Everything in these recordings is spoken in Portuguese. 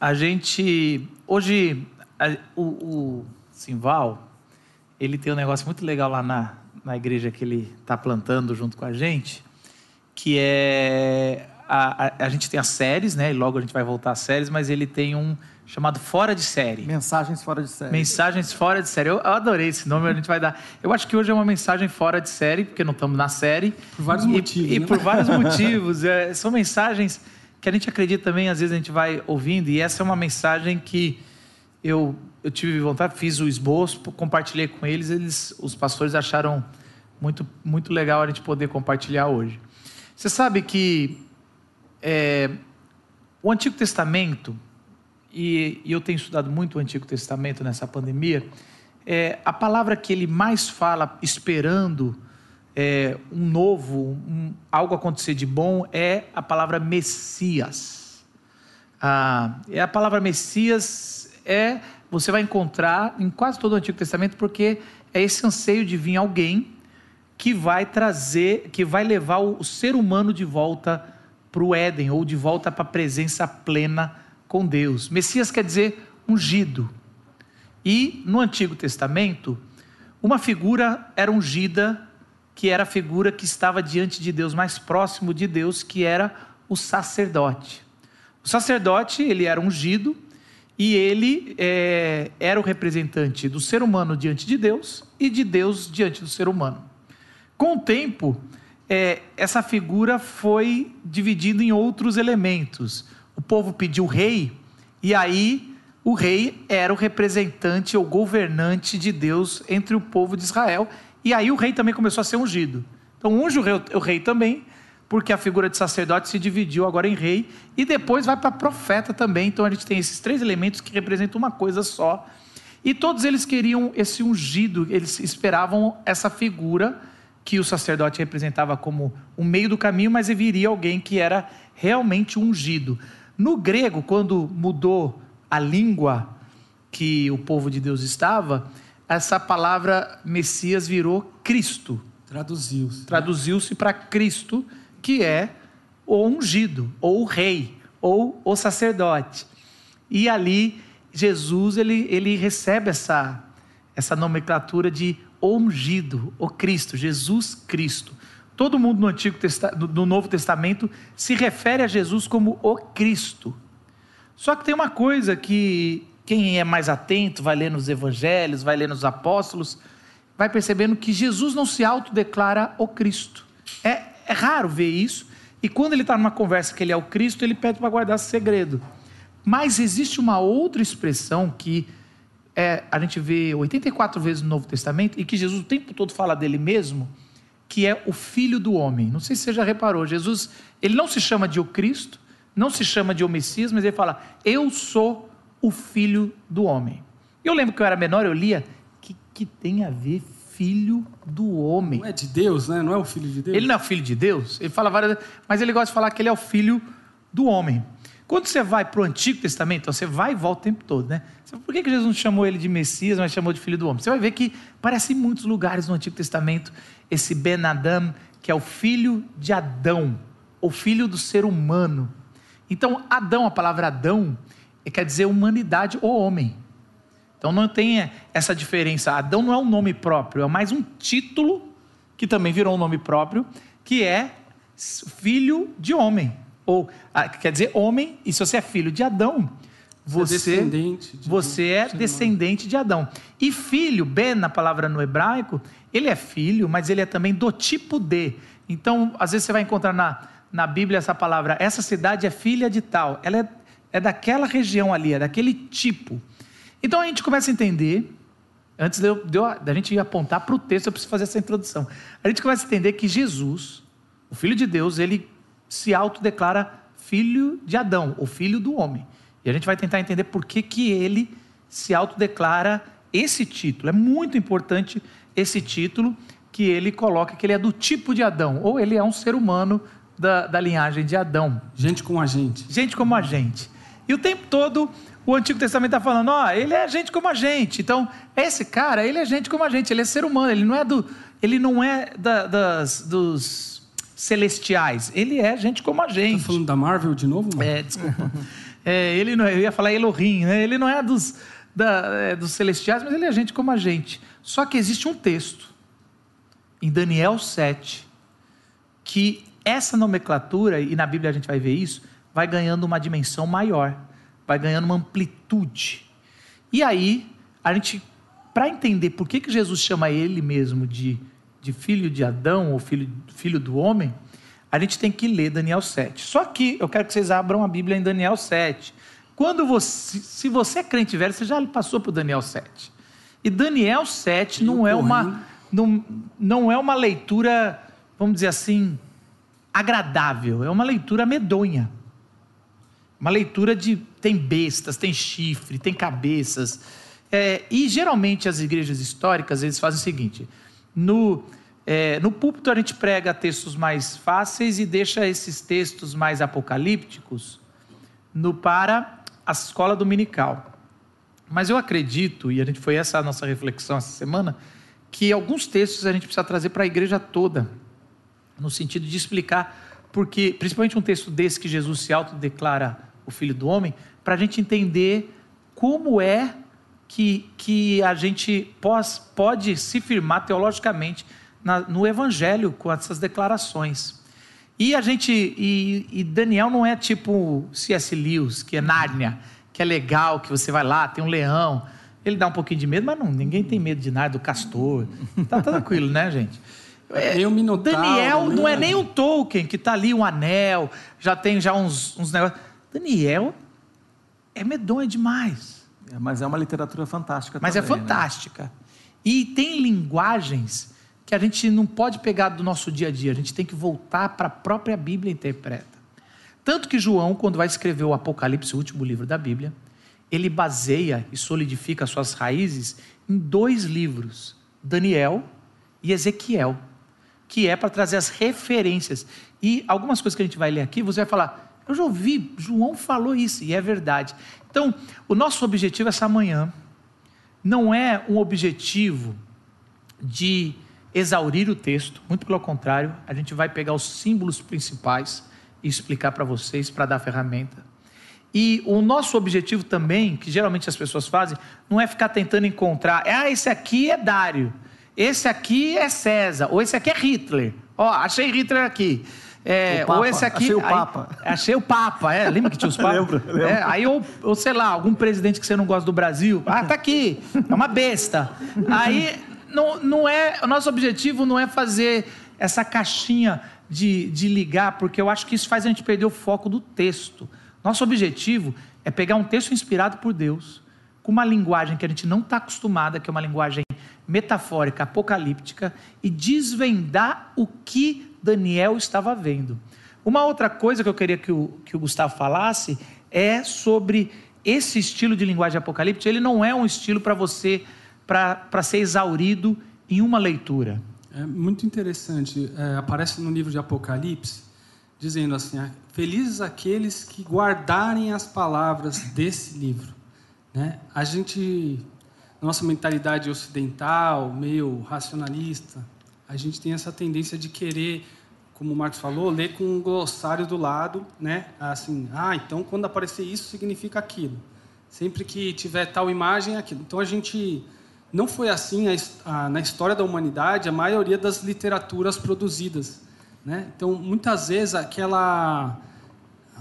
a gente. Hoje, a, o, o Simval, ele tem um negócio muito legal lá na, na igreja que ele está plantando junto com a gente, que é. A, a, a, gente tem as séries, né? E logo a gente vai voltar às séries, mas ele tem um chamado Fora de Série. Mensagens fora de série. Mensagens fora de série. Eu, eu adorei esse nome, a gente vai dar. Eu acho que hoje é uma mensagem fora de série, porque não estamos na série. Por vários e, motivos. E né? por vários motivos. É, são mensagens que a gente acredita também, às vezes a gente vai ouvindo, e essa é uma mensagem que eu, eu tive vontade, fiz o esboço, compartilhei com eles, eles, os pastores acharam muito, muito legal a gente poder compartilhar hoje. Você sabe que é, o Antigo Testamento, e, e, eu tenho estudado muito o Antigo Testamento nessa pandemia, é, a palavra que ele mais fala esperando é, um novo, um, algo acontecer de bom, é a palavra Messias. Ah, é a palavra Messias é você vai encontrar em quase todo o Antigo Testamento porque é esse anseio de vir alguém que vai trazer, que vai levar o, o ser humano de volta para o Éden ou de volta para a presença plena com Deus. Messias quer dizer ungido. E no Antigo Testamento, uma figura era ungida, que era a figura que estava diante de Deus, mais próximo de Deus, que era o sacerdote. O sacerdote, ele era ungido e ele é, era o representante do ser humano diante de Deus e de Deus diante do ser humano. Com o tempo, é, essa figura foi dividida em outros elementos. O povo pediu rei, e aí o rei era o representante ou governante de Deus entre o povo de Israel. E aí o rei também começou a ser ungido. Então unge o rei, o rei também, porque a figura de sacerdote se dividiu agora em rei, e depois vai para profeta também. Então a gente tem esses três elementos que representam uma coisa só. E todos eles queriam esse ungido, eles esperavam essa figura que o sacerdote representava como o meio do caminho, mas viria alguém que era realmente ungido. No grego, quando mudou a língua que o povo de Deus estava, essa palavra Messias virou Cristo. Traduziu-se. Traduziu-se para Cristo, que é o ungido, ou o rei, ou o sacerdote. E ali Jesus ele, ele recebe essa, essa nomenclatura de ungido, o Cristo, Jesus Cristo. Todo mundo no Antigo no Novo Testamento se refere a Jesus como o Cristo. Só que tem uma coisa que quem é mais atento, vai ler nos evangelhos, vai ler nos apóstolos, vai percebendo que Jesus não se autodeclara o Cristo. É, é raro ver isso. E quando ele está numa conversa que ele é o Cristo, ele pede para guardar esse segredo. Mas existe uma outra expressão que é, a gente vê 84 vezes no Novo Testamento e que Jesus o tempo todo fala dele mesmo, que é o Filho do Homem. Não sei se você já reparou, Jesus, ele não se chama de o Cristo, não se chama de o Messias, mas ele fala, eu sou o Filho do Homem. Eu lembro que eu era menor, eu lia, que, que tem a ver Filho do Homem? Não é de Deus, né? Não é o Filho de Deus? Ele não é o Filho de Deus? Ele fala várias mas ele gosta de falar que ele é o Filho do Homem. Quando você vai para o Antigo Testamento, você vai e volta o tempo todo, né? Por que Jesus não chamou ele de Messias, mas chamou de Filho do Homem? Você vai ver que parece em muitos lugares no Antigo Testamento esse Ben Adam, que é o filho de Adão, o filho do ser humano. Então, Adão, a palavra Adão, quer dizer humanidade ou homem. Então não tem essa diferença. Adão não é um nome próprio, é mais um título que também virou um nome próprio, que é filho de homem ou ah, quer dizer homem, e se você é filho de Adão, você, você é descendente de, você é descendente de Adão. E filho, Ben, na palavra no hebraico, ele é filho, mas ele é também do tipo de. Então, às vezes você vai encontrar na, na Bíblia essa palavra, essa cidade é filha de tal, ela é, é daquela região ali, é daquele tipo. Então a gente começa a entender, antes de, eu, de eu, da gente apontar para o texto, eu preciso fazer essa introdução. A gente começa a entender que Jesus, o Filho de Deus, ele se autodeclara filho de Adão, ou filho do homem. E a gente vai tentar entender por que, que ele se autodeclara esse título. É muito importante esse título que ele coloca que ele é do tipo de Adão, ou ele é um ser humano da, da linhagem de Adão. Gente como a gente. Gente como a gente. E o tempo todo o Antigo Testamento está falando, ó, ele é gente como a gente. Então, esse cara, ele é gente como a gente, ele é ser humano, ele não é do. Ele não é da, das, dos celestiais. Ele é gente como a gente. Tá falando da Marvel de novo? Mano? É, desculpa. É, ele não, é, eu ia falar Elohim, né? Ele não é dos, da, é, dos celestiais, mas ele é gente como a gente. Só que existe um texto, em Daniel 7, que essa nomenclatura, e na Bíblia a gente vai ver isso, vai ganhando uma dimensão maior, vai ganhando uma amplitude. E aí, a gente, para entender por que, que Jesus chama ele mesmo de, de filho de Adão, ou filho, filho do homem, a gente tem que ler Daniel 7. Só que eu quero que vocês abram a Bíblia em Daniel 7. Quando você, se você é crente velho, você já passou por Daniel 7. E Daniel 7 não é uma não, não é uma leitura, vamos dizer assim, agradável, é uma leitura medonha. Uma leitura de tem bestas, tem chifre, tem cabeças. É, e geralmente as igrejas históricas eles fazem o seguinte: no é, no púlpito a gente prega textos mais fáceis e deixa esses textos mais apocalípticos no para a escola dominical. Mas eu acredito, e a gente foi essa a nossa reflexão essa semana, que alguns textos a gente precisa trazer para a igreja toda, no sentido de explicar, porque, principalmente um texto desse que Jesus se autodeclara o Filho do Homem, para a gente entender como é que, que a gente pós, pode se firmar teologicamente na, no Evangelho com essas declarações. E a gente e, e, Daniel não é tipo C.S. Lewis, que é Nárnia, que é legal, que você vai lá, tem um leão. Ele dá um pouquinho de medo, mas não, ninguém tem medo de nada do castor. Tá tranquilo, né, gente? É, o Minotauro, Daniel não é nem o Tolkien, que tá ali um anel, já tem já uns, uns negócios. Daniel é medonho demais. É, mas é uma literatura fantástica Mas é também, é fantástica. Né? E tem linguagens que a gente não pode pegar do nosso dia a dia, a gente tem que voltar para a própria Bíblia e interpreta. Tanto que João, quando vai escrever o Apocalipse, o último livro da Bíblia, ele baseia e solidifica suas raízes em dois livros, Daniel e Ezequiel, que é para trazer as referências. E algumas coisas que a gente vai ler aqui, você vai falar, eu já ouvi, João falou isso, e é verdade. Então, o nosso objetivo essa manhã não é um objetivo de exaurir o texto, muito pelo contrário, a gente vai pegar os símbolos principais e explicar para vocês, para dar ferramenta. E o nosso objetivo também, que geralmente as pessoas fazem, não é ficar tentando encontrar, ah, esse aqui é Dário, esse aqui é César, ou esse aqui é Hitler. Ó, achei Hitler aqui. É, ou esse aqui. Achei o Papa. Aí, achei o Papa, é. Lembra que tinha os Papas? lembro, lembro. É, aí, ou, ou sei lá, algum presidente que você não gosta do Brasil. Ah, tá aqui. É uma besta. Aí não, não é, o nosso objetivo não é fazer essa caixinha de, de ligar, porque eu acho que isso faz a gente perder o foco do texto. Nosso objetivo é pegar um texto inspirado por Deus, com uma linguagem que a gente não está acostumada, que é uma linguagem metafórica, apocalíptica, e desvendar o que Daniel estava vendo. Uma outra coisa que eu queria que o, que o Gustavo falasse é sobre esse estilo de linguagem apocalíptica. Ele não é um estilo para você para ser exaurido em uma leitura. É muito interessante. É, aparece no livro de Apocalipse, dizendo assim: ah, Felizes aqueles que guardarem as palavras desse livro. Né? A gente, nossa mentalidade ocidental, meio racionalista, a gente tem essa tendência de querer, como o Marcos falou, ler com um glossário do lado, né? Assim, ah, então quando aparecer isso significa aquilo. Sempre que tiver tal imagem, é aquilo. Então a gente não foi assim a, a, na história da humanidade a maioria das literaturas produzidas. Né? Então, muitas vezes, aquela.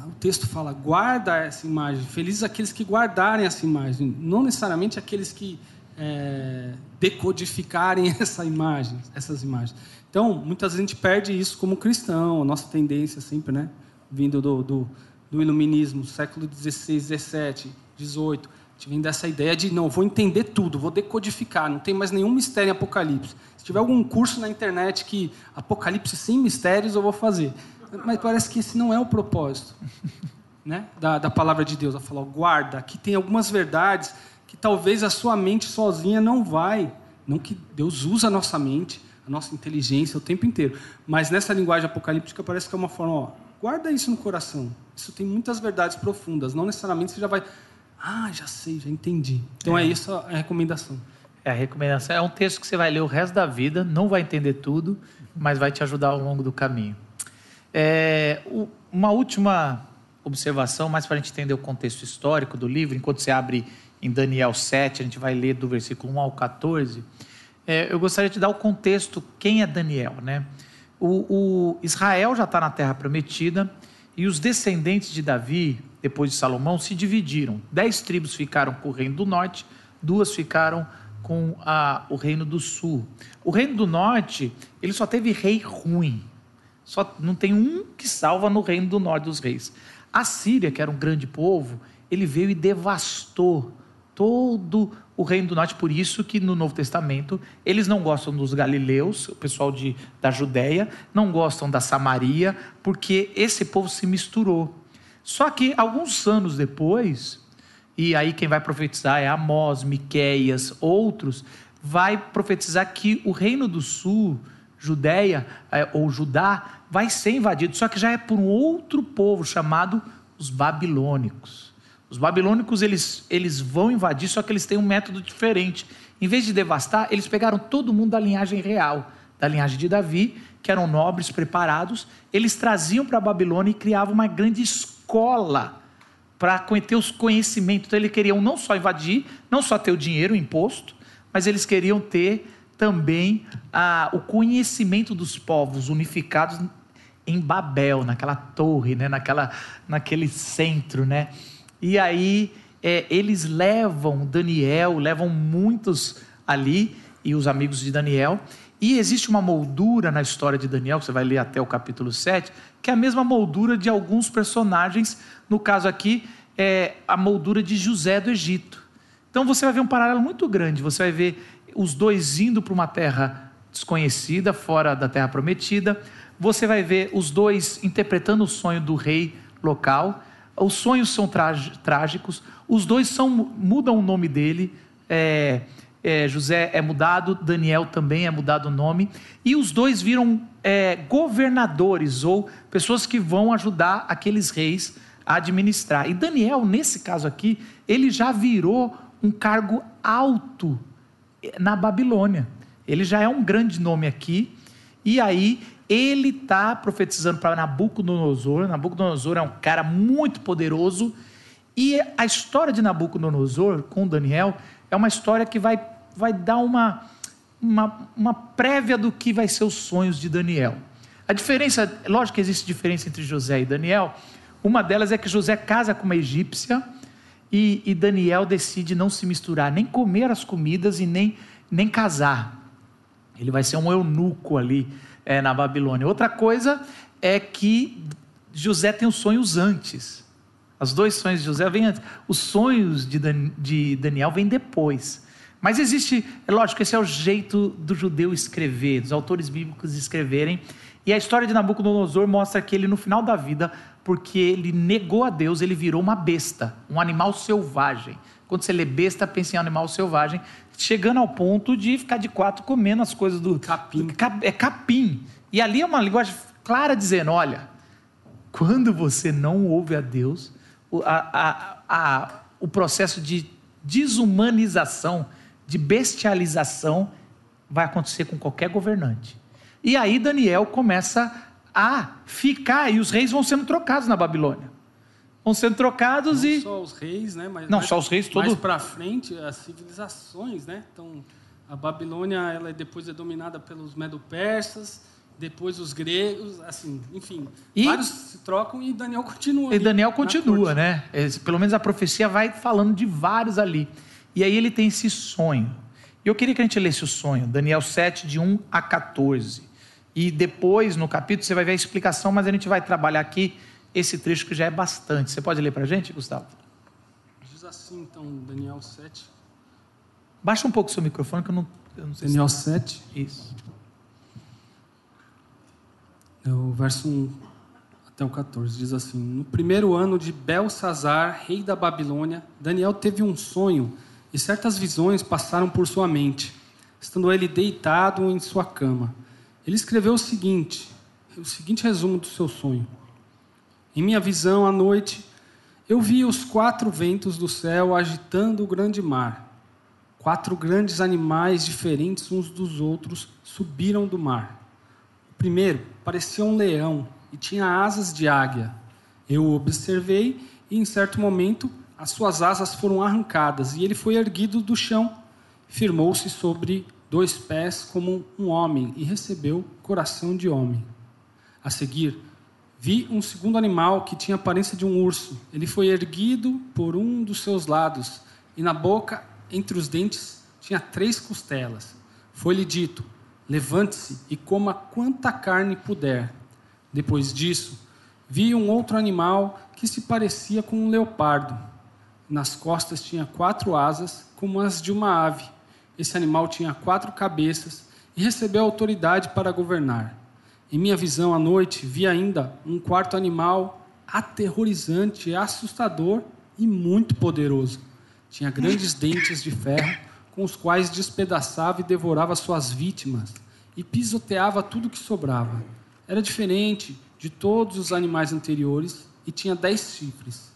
O texto fala, guarda essa imagem. Felizes aqueles que guardarem essa imagem. Não necessariamente aqueles que é, decodificarem essa imagem, essas imagens. Então, muitas vezes a gente perde isso como cristão, a nossa tendência sempre, né? Vindo do, do, do iluminismo, século XVI, XVII, XVIII vem dessa ideia de, não, vou entender tudo, vou decodificar, não tem mais nenhum mistério em Apocalipse. Se tiver algum curso na internet que Apocalipse sem mistérios, eu vou fazer. Mas parece que esse não é o propósito né, da, da palavra de Deus. Ela falou, guarda, aqui tem algumas verdades que talvez a sua mente sozinha não vai. Não que Deus usa a nossa mente, a nossa inteligência o tempo inteiro. Mas nessa linguagem apocalíptica parece que é uma forma, ó, guarda isso no coração. Isso tem muitas verdades profundas. Não necessariamente você já vai ah, já sei, já entendi. Então é, é isso a recomendação. É a recomendação. É um texto que você vai ler o resto da vida, não vai entender tudo, mas vai te ajudar ao longo do caminho. É, uma última observação, mais para a gente entender o contexto histórico do livro. Enquanto você abre em Daniel 7, a gente vai ler do versículo 1 ao 14. É, eu gostaria de dar o contexto, quem é Daniel, né? O, o Israel já está na terra prometida e os descendentes de Davi, depois de Salomão, se dividiram. Dez tribos ficaram com o reino do norte, duas ficaram com a, o reino do sul. O reino do norte, ele só teve rei ruim. Só não tem um que salva no reino do norte dos reis. A Síria, que era um grande povo, ele veio e devastou todo o reino do norte. Por isso que no Novo Testamento eles não gostam dos galileus, o pessoal de, da Judéia, não gostam da Samaria, porque esse povo se misturou. Só que alguns anos depois, e aí quem vai profetizar é Amós, Miqueias, outros, vai profetizar que o reino do sul, Judéia é, ou Judá, vai ser invadido, só que já é por um outro povo chamado os babilônicos. Os babilônicos eles, eles vão invadir, só que eles têm um método diferente. Em vez de devastar, eles pegaram todo mundo da linhagem real, da linhagem de Davi, que eram nobres preparados, eles traziam para a Babilônia e criavam uma grande escola para ter os conhecimentos. Então, eles queriam não só invadir, não só ter o dinheiro, o imposto, mas eles queriam ter também ah, o conhecimento dos povos unificados em Babel, naquela torre, né? naquela, naquele centro. Né? E aí é, eles levam Daniel, levam muitos ali, e os amigos de Daniel, e existe uma moldura na história de Daniel, que você vai ler até o capítulo 7, que é a mesma moldura de alguns personagens, no caso aqui, é a moldura de José do Egito. Então você vai ver um paralelo muito grande. Você vai ver os dois indo para uma terra desconhecida, fora da terra prometida. Você vai ver os dois interpretando o sonho do rei local. Os sonhos são trágicos. Os dois são, mudam o nome dele. É, é, José é mudado, Daniel também é mudado o nome. E os dois viram é, governadores ou pessoas que vão ajudar aqueles reis a administrar. E Daniel, nesse caso aqui, ele já virou um cargo alto na Babilônia. Ele já é um grande nome aqui. E aí ele está profetizando para Nabucodonosor. Nabucodonosor é um cara muito poderoso. E a história de Nabucodonosor com Daniel é uma história que vai, vai dar uma, uma, uma prévia do que vai ser os sonhos de Daniel. A diferença, lógico que existe diferença entre José e Daniel. Uma delas é que José casa com uma egípcia e, e, Daniel decide não se misturar, nem comer as comidas e nem, nem casar. Ele vai ser um eunuco ali é, na Babilônia. Outra coisa é que José tem os sonhos antes. Os dois sonhos de José vêm antes. Os sonhos de, Dan, de Daniel vêm depois. Mas existe, é lógico, esse é o jeito do judeu escrever, dos autores bíblicos escreverem. E a história de Nabucodonosor mostra que ele, no final da vida, porque ele negou a Deus, ele virou uma besta, um animal selvagem. Quando você lê besta, pensa em animal selvagem, chegando ao ponto de ficar de quatro comendo as coisas do capim. Do, é capim. E ali é uma linguagem clara dizendo: olha, quando você não ouve a Deus, a, a, a, o processo de desumanização, de bestialização, vai acontecer com qualquer governante. E aí Daniel começa a ficar, e os reis vão sendo trocados na Babilônia. Vão sendo trocados não e. Não só os reis, né? Mas não, mais, só os reis, todo. Mais para frente, as civilizações, né? Então, a Babilônia, ela depois é dominada pelos medo-persas, depois os gregos, assim, enfim. E, vários se trocam e Daniel continua. E Daniel continua, né? Pelo menos a profecia vai falando de vários ali. E aí ele tem esse sonho. E eu queria que a gente lesse o sonho, Daniel 7, de 1 a 14. E depois, no capítulo, você vai ver a explicação, mas a gente vai trabalhar aqui esse trecho que já é bastante. Você pode ler para a gente, Gustavo? Diz assim, então, Daniel 7. Baixa um pouco o seu microfone, que eu não, eu não sei Daniel se... 7. Isso. É o verso 1 até o 14 diz assim: No primeiro ano de Belsazar, rei da Babilônia, Daniel teve um sonho e certas visões passaram por sua mente, estando ele deitado em sua cama. Ele escreveu o seguinte, o seguinte resumo do seu sonho. Em minha visão à noite, eu vi os quatro ventos do céu agitando o grande mar. Quatro grandes animais diferentes uns dos outros subiram do mar. O primeiro parecia um leão e tinha asas de águia. Eu o observei e, em certo momento, as suas asas foram arrancadas e ele foi erguido do chão. Firmou-se sobre dois pés como um homem e recebeu coração de homem. A seguir, vi um segundo animal que tinha aparência de um urso. Ele foi erguido por um dos seus lados e na boca, entre os dentes, tinha três costelas. Foi-lhe dito: Levante-se e coma quanta carne puder. Depois disso, vi um outro animal que se parecia com um leopardo. Nas costas tinha quatro asas, como as de uma ave. Esse animal tinha quatro cabeças e recebeu autoridade para governar. Em minha visão à noite, vi ainda um quarto animal aterrorizante, assustador e muito poderoso. Tinha grandes dentes de ferro, com os quais despedaçava e devorava suas vítimas e pisoteava tudo que sobrava. Era diferente de todos os animais anteriores e tinha dez chifres.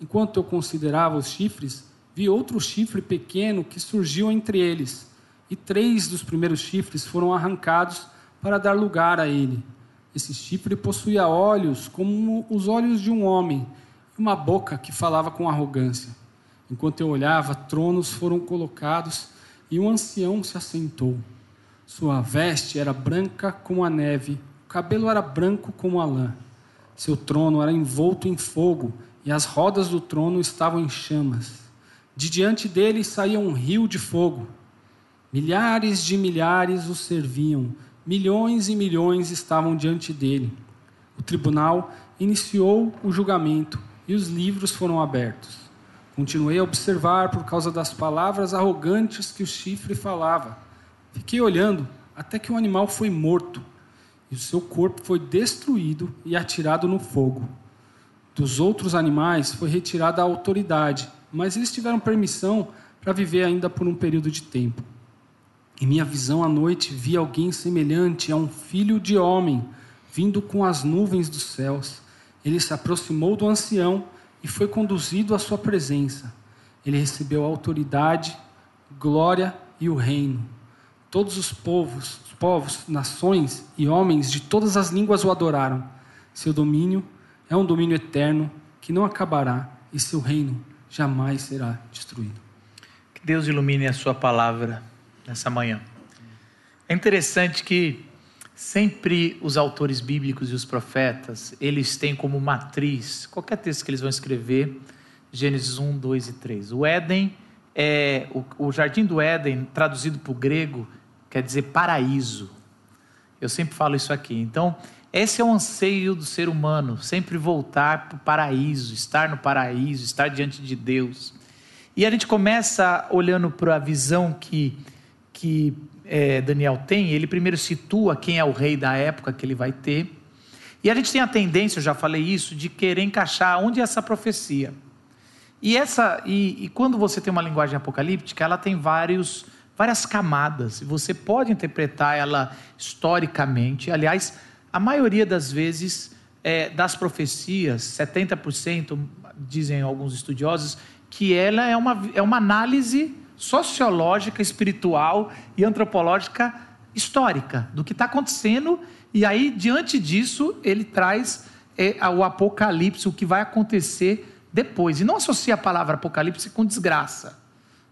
Enquanto eu considerava os chifres, vi outro chifre pequeno que surgiu entre eles, e três dos primeiros chifres foram arrancados para dar lugar a ele. Esse chifre possuía olhos como os olhos de um homem e uma boca que falava com arrogância. Enquanto eu olhava, tronos foram colocados e um ancião se assentou. Sua veste era branca como a neve, o cabelo era branco como a lã. Seu trono era envolto em fogo e as rodas do trono estavam em chamas. De diante dele saía um rio de fogo. Milhares de milhares o serviam, milhões e milhões estavam diante dele. O tribunal iniciou o julgamento e os livros foram abertos. Continuei a observar por causa das palavras arrogantes que o chifre falava. Fiquei olhando até que o animal foi morto e o seu corpo foi destruído e atirado no fogo. Dos outros animais foi retirada a autoridade, mas eles tiveram permissão para viver ainda por um período de tempo. Em minha visão à noite vi alguém semelhante a um filho de homem vindo com as nuvens dos céus. Ele se aproximou do ancião e foi conduzido à sua presença. Ele recebeu autoridade, glória e o reino. Todos os povos, os povos, nações e homens de todas as línguas o adoraram. Seu domínio é um domínio eterno que não acabará e seu reino jamais será destruído. Que Deus ilumine a sua palavra nessa manhã. É interessante que sempre os autores bíblicos e os profetas, eles têm como matriz, qualquer texto que eles vão escrever, Gênesis 1, 2 e 3. O Éden é o, o jardim do Éden, traduzido para o grego, quer dizer paraíso. Eu sempre falo isso aqui. Então, esse é o anseio do ser humano, sempre voltar para o paraíso, estar no paraíso, estar diante de Deus. E a gente começa olhando para a visão que que é, Daniel tem, ele primeiro situa quem é o rei da época que ele vai ter. E a gente tem a tendência, eu já falei isso, de querer encaixar onde é essa profecia. E essa e, e quando você tem uma linguagem apocalíptica, ela tem vários, várias camadas. E você pode interpretar ela historicamente. Aliás, a maioria das vezes é, das profecias, 70%, dizem alguns estudiosos, que ela é uma, é uma análise sociológica, espiritual e antropológica histórica do que está acontecendo. E aí, diante disso, ele traz é, o apocalipse, o que vai acontecer depois. E não associa a palavra apocalipse com desgraça.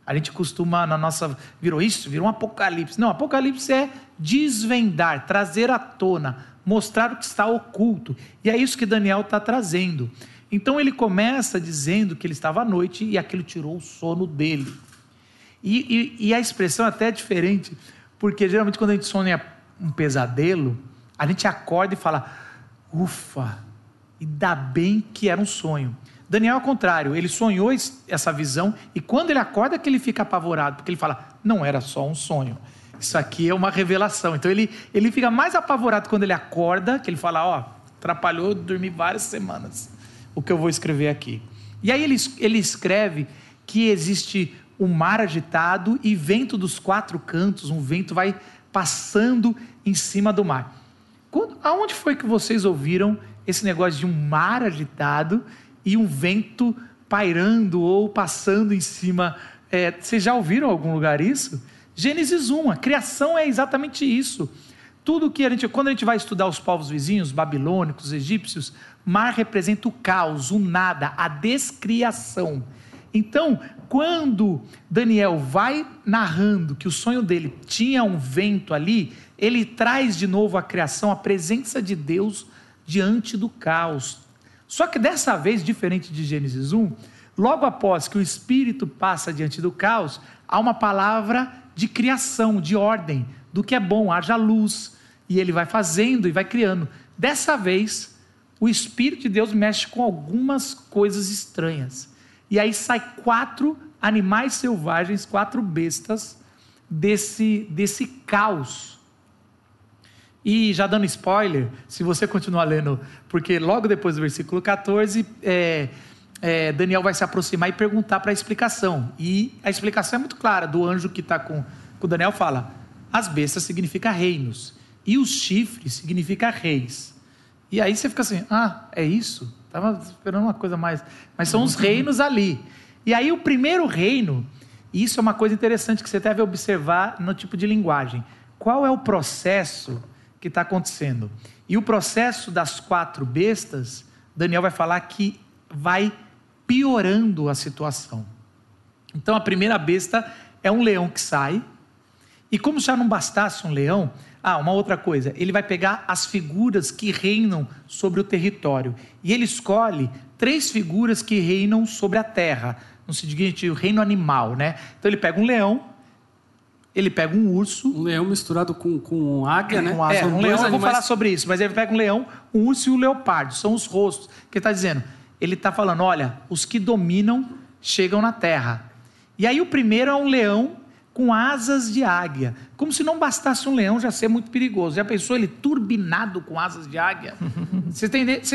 A gente costuma, na nossa. Virou isso? Virou um apocalipse. Não, apocalipse é desvendar, trazer à tona, mostrar o que está oculto. E é isso que Daniel está trazendo. Então ele começa dizendo que ele estava à noite e aquilo tirou o sono dele. E, e, e, a expressão até é diferente, porque geralmente quando a gente sonha um pesadelo, a gente acorda e fala: ufa, ainda bem que era um sonho. Daniel é o contrário, ele sonhou essa visão e quando ele acorda que ele fica apavorado, porque ele fala: não era só um sonho. Isso aqui é uma revelação. Então ele, ele fica mais apavorado quando ele acorda, que ele fala: ó, oh, atrapalhou dormir várias semanas o que eu vou escrever aqui. E aí ele, ele escreve que existe o mar agitado e vento dos quatro cantos, um vento vai passando em cima do mar. Quando, aonde foi que vocês ouviram esse negócio de um mar agitado e um vento pairando ou passando em cima? É, vocês já ouviram em algum lugar isso? Gênesis 1, a criação é exatamente isso. tudo que a gente, quando a gente vai estudar os povos vizinhos, babilônicos, egípcios, mar representa o caos, o nada, a descriação. Então, quando Daniel vai narrando que o sonho dele tinha um vento ali, ele traz de novo a criação, a presença de Deus diante do caos. Só que dessa vez, diferente de Gênesis 1, logo após que o espírito passa diante do caos, há uma palavra de criação, de ordem, do que é bom, haja luz. E ele vai fazendo e vai criando. Dessa vez, o Espírito de Deus mexe com algumas coisas estranhas. E aí sai quatro animais selvagens, quatro bestas desse, desse caos. E já dando spoiler, se você continuar lendo, porque logo depois do versículo 14, é, é, Daniel vai se aproximar e perguntar para a explicação. E a explicação é muito clara do anjo que está com, com Daniel: fala, as bestas significa reinos, e os chifres significa reis. E aí você fica assim: ah, é isso? Estava esperando uma coisa mais. Mas são os reinos ali. E aí o primeiro reino, e isso é uma coisa interessante que você deve observar no tipo de linguagem. Qual é o processo que está acontecendo? E o processo das quatro bestas, Daniel vai falar que vai piorando a situação. Então a primeira besta é um leão que sai, e como já não bastasse um leão, ah, uma outra coisa, ele vai pegar as figuras que reinam sobre o território. E ele escolhe três figuras que reinam sobre a terra. No seguinte, o reino animal, né? Então ele pega um leão, ele pega um urso. Um leão misturado com, com águia, né? Com é, um leão, eu vou falar sobre isso, mas ele pega um leão, um urso e um leopardo. São os rostos. que ele está dizendo? Ele está falando: olha, os que dominam chegam na terra. E aí o primeiro é um leão com asas de águia. Como se não bastasse um leão já ser muito perigoso. Já pensou ele turbinado com asas de águia? Você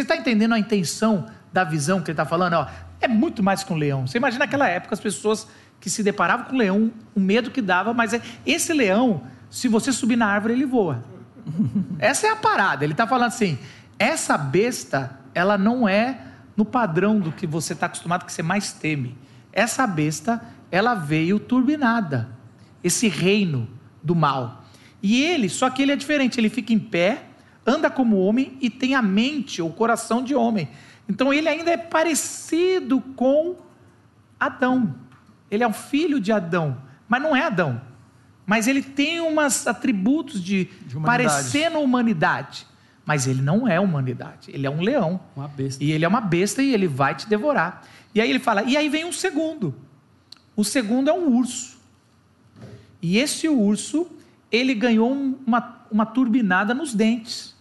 está entendendo a intenção da visão que ele está falando? Ó, é muito mais que um leão. Você imagina naquela época as pessoas que se deparavam com o leão, o medo que dava, mas é, esse leão, se você subir na árvore, ele voa. Essa é a parada. Ele está falando assim: essa besta, ela não é no padrão do que você está acostumado, que você mais teme. Essa besta, ela veio turbinada esse reino do mal. E ele, só que ele é diferente, ele fica em pé, anda como homem e tem a mente, o coração de homem. Então ele ainda é parecido com Adão. Ele é um filho de Adão, mas não é Adão. Mas ele tem uns atributos de, de parecendo humanidade. Mas ele não é humanidade. Ele é um leão. Uma besta. E ele é uma besta e ele vai te devorar. E aí ele fala, e aí vem um segundo. O segundo é um urso. E esse urso, ele ganhou uma, uma turbinada nos dentes.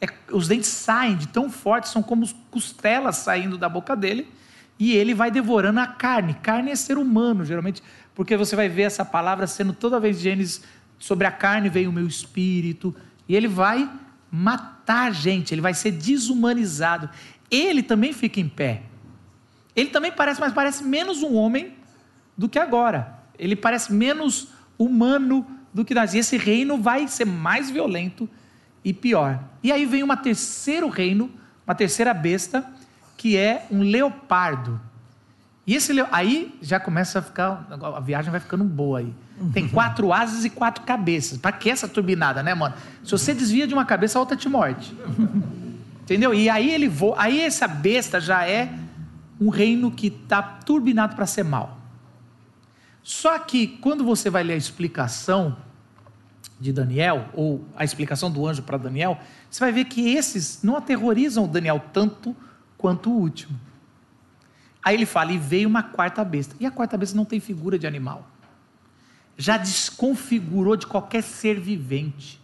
É, os dentes saem de tão fortes, são como costelas saindo da boca dele, e ele vai devorando a carne. Carne é ser humano, geralmente, porque você vai ver essa palavra sendo toda vez Gênesis sobre a carne vem o meu espírito, e ele vai matar gente, ele vai ser desumanizado. Ele também fica em pé. Ele também parece, mas parece menos um homem do que agora ele parece menos humano do que nós. E esse reino vai ser mais violento e pior. E aí vem um terceiro reino, uma terceira besta, que é um leopardo. E esse aí já começa a ficar, a viagem vai ficando boa aí. Tem quatro asas e quatro cabeças. Para que essa turbinada, né, mano? Se você desvia de uma cabeça, a outra te morde. Entendeu? E aí ele voa, aí essa besta já é um reino que está turbinado para ser mal. Só que quando você vai ler a explicação de Daniel, ou a explicação do anjo para Daniel, você vai ver que esses não aterrorizam Daniel tanto quanto o último. Aí ele fala: e veio uma quarta besta. E a quarta besta não tem figura de animal. Já desconfigurou de qualquer ser vivente.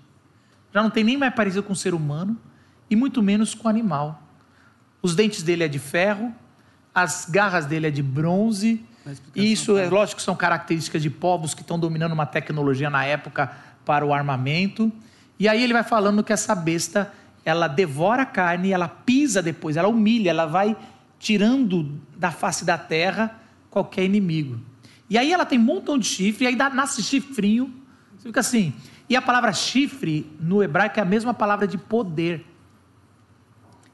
Já não tem nem mais parecido com ser humano, e muito menos com animal. Os dentes dele é de ferro, as garras dele é de bronze, isso é lógico são características de povos que estão dominando uma tecnologia na época para o armamento. E aí ele vai falando que essa besta, ela devora a carne, ela pisa depois, ela humilha, ela vai tirando da face da terra qualquer inimigo. E aí ela tem um montão de chifre, e aí nasce chifrinho. Você fica assim. E a palavra chifre no hebraico é a mesma palavra de poder.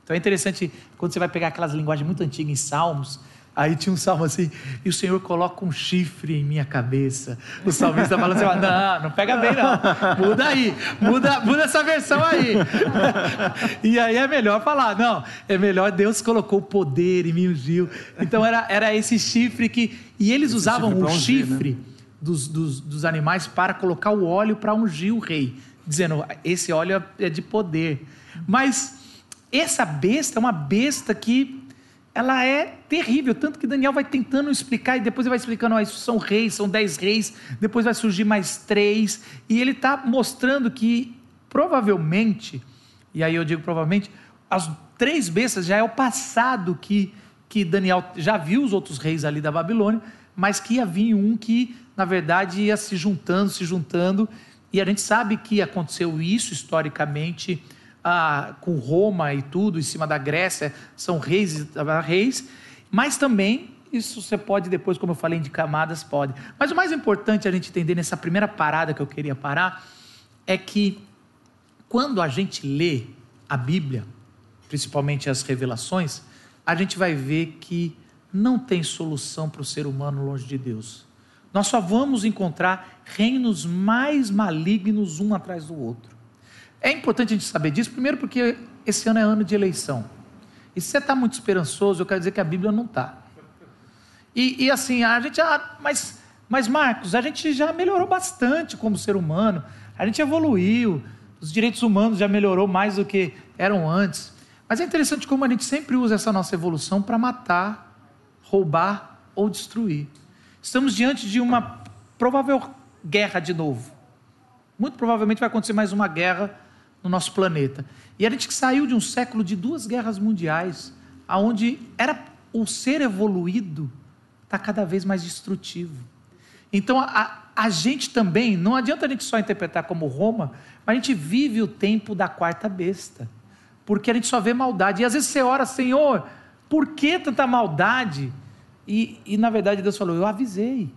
Então é interessante quando você vai pegar aquelas linguagens muito antigas em Salmos, Aí tinha um salmo assim, e o Senhor coloca um chifre em minha cabeça. O salmista falando assim, não, não pega bem não, muda aí, muda, muda essa versão aí. E aí é melhor falar, não, é melhor Deus colocou poder e me ungiu. Então era, era esse chifre que, e eles esse usavam chifre o ungir, chifre né? dos, dos, dos animais para colocar o óleo para ungir o rei, dizendo, esse óleo é de poder. Mas essa besta é uma besta que ela é terrível, tanto que Daniel vai tentando explicar e depois ele vai explicando, oh, isso são reis, são dez reis, depois vai surgir mais três, e ele está mostrando que provavelmente, e aí eu digo provavelmente, as três bestas já é o passado que, que Daniel já viu os outros reis ali da Babilônia, mas que ia vir um que, na verdade, ia se juntando, se juntando, e a gente sabe que aconteceu isso historicamente ah, com Roma e tudo, em cima da Grécia, são reis, reis, mas também, isso você pode depois, como eu falei, de camadas, pode. Mas o mais importante a gente entender nessa primeira parada que eu queria parar, é que quando a gente lê a Bíblia, principalmente as revelações, a gente vai ver que não tem solução para o ser humano longe de Deus. Nós só vamos encontrar reinos mais malignos um atrás do outro. É importante a gente saber disso, primeiro porque esse ano é ano de eleição. E se você está muito esperançoso, eu quero dizer que a Bíblia não está. E, e, assim, a gente, ah, mas, mas Marcos, a gente já melhorou bastante como ser humano, a gente evoluiu, os direitos humanos já melhorou mais do que eram antes. Mas é interessante como a gente sempre usa essa nossa evolução para matar, roubar ou destruir. Estamos diante de uma provável guerra de novo. Muito provavelmente vai acontecer mais uma guerra no nosso planeta. E a gente saiu de um século de duas guerras mundiais, aonde era o ser evoluído está cada vez mais destrutivo. Então a, a gente também, não adianta a gente só interpretar como Roma, mas a gente vive o tempo da quarta besta, porque a gente só vê maldade. E às vezes você ora, Senhor, por que tanta maldade? E, e na verdade Deus falou, eu avisei.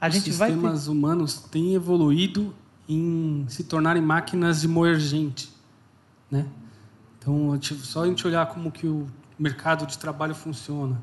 A Os gente sistemas vai ter... humanos têm evoluído em se tornarem máquinas de moer gente, né? Então, só a gente olhar como que o mercado de trabalho funciona,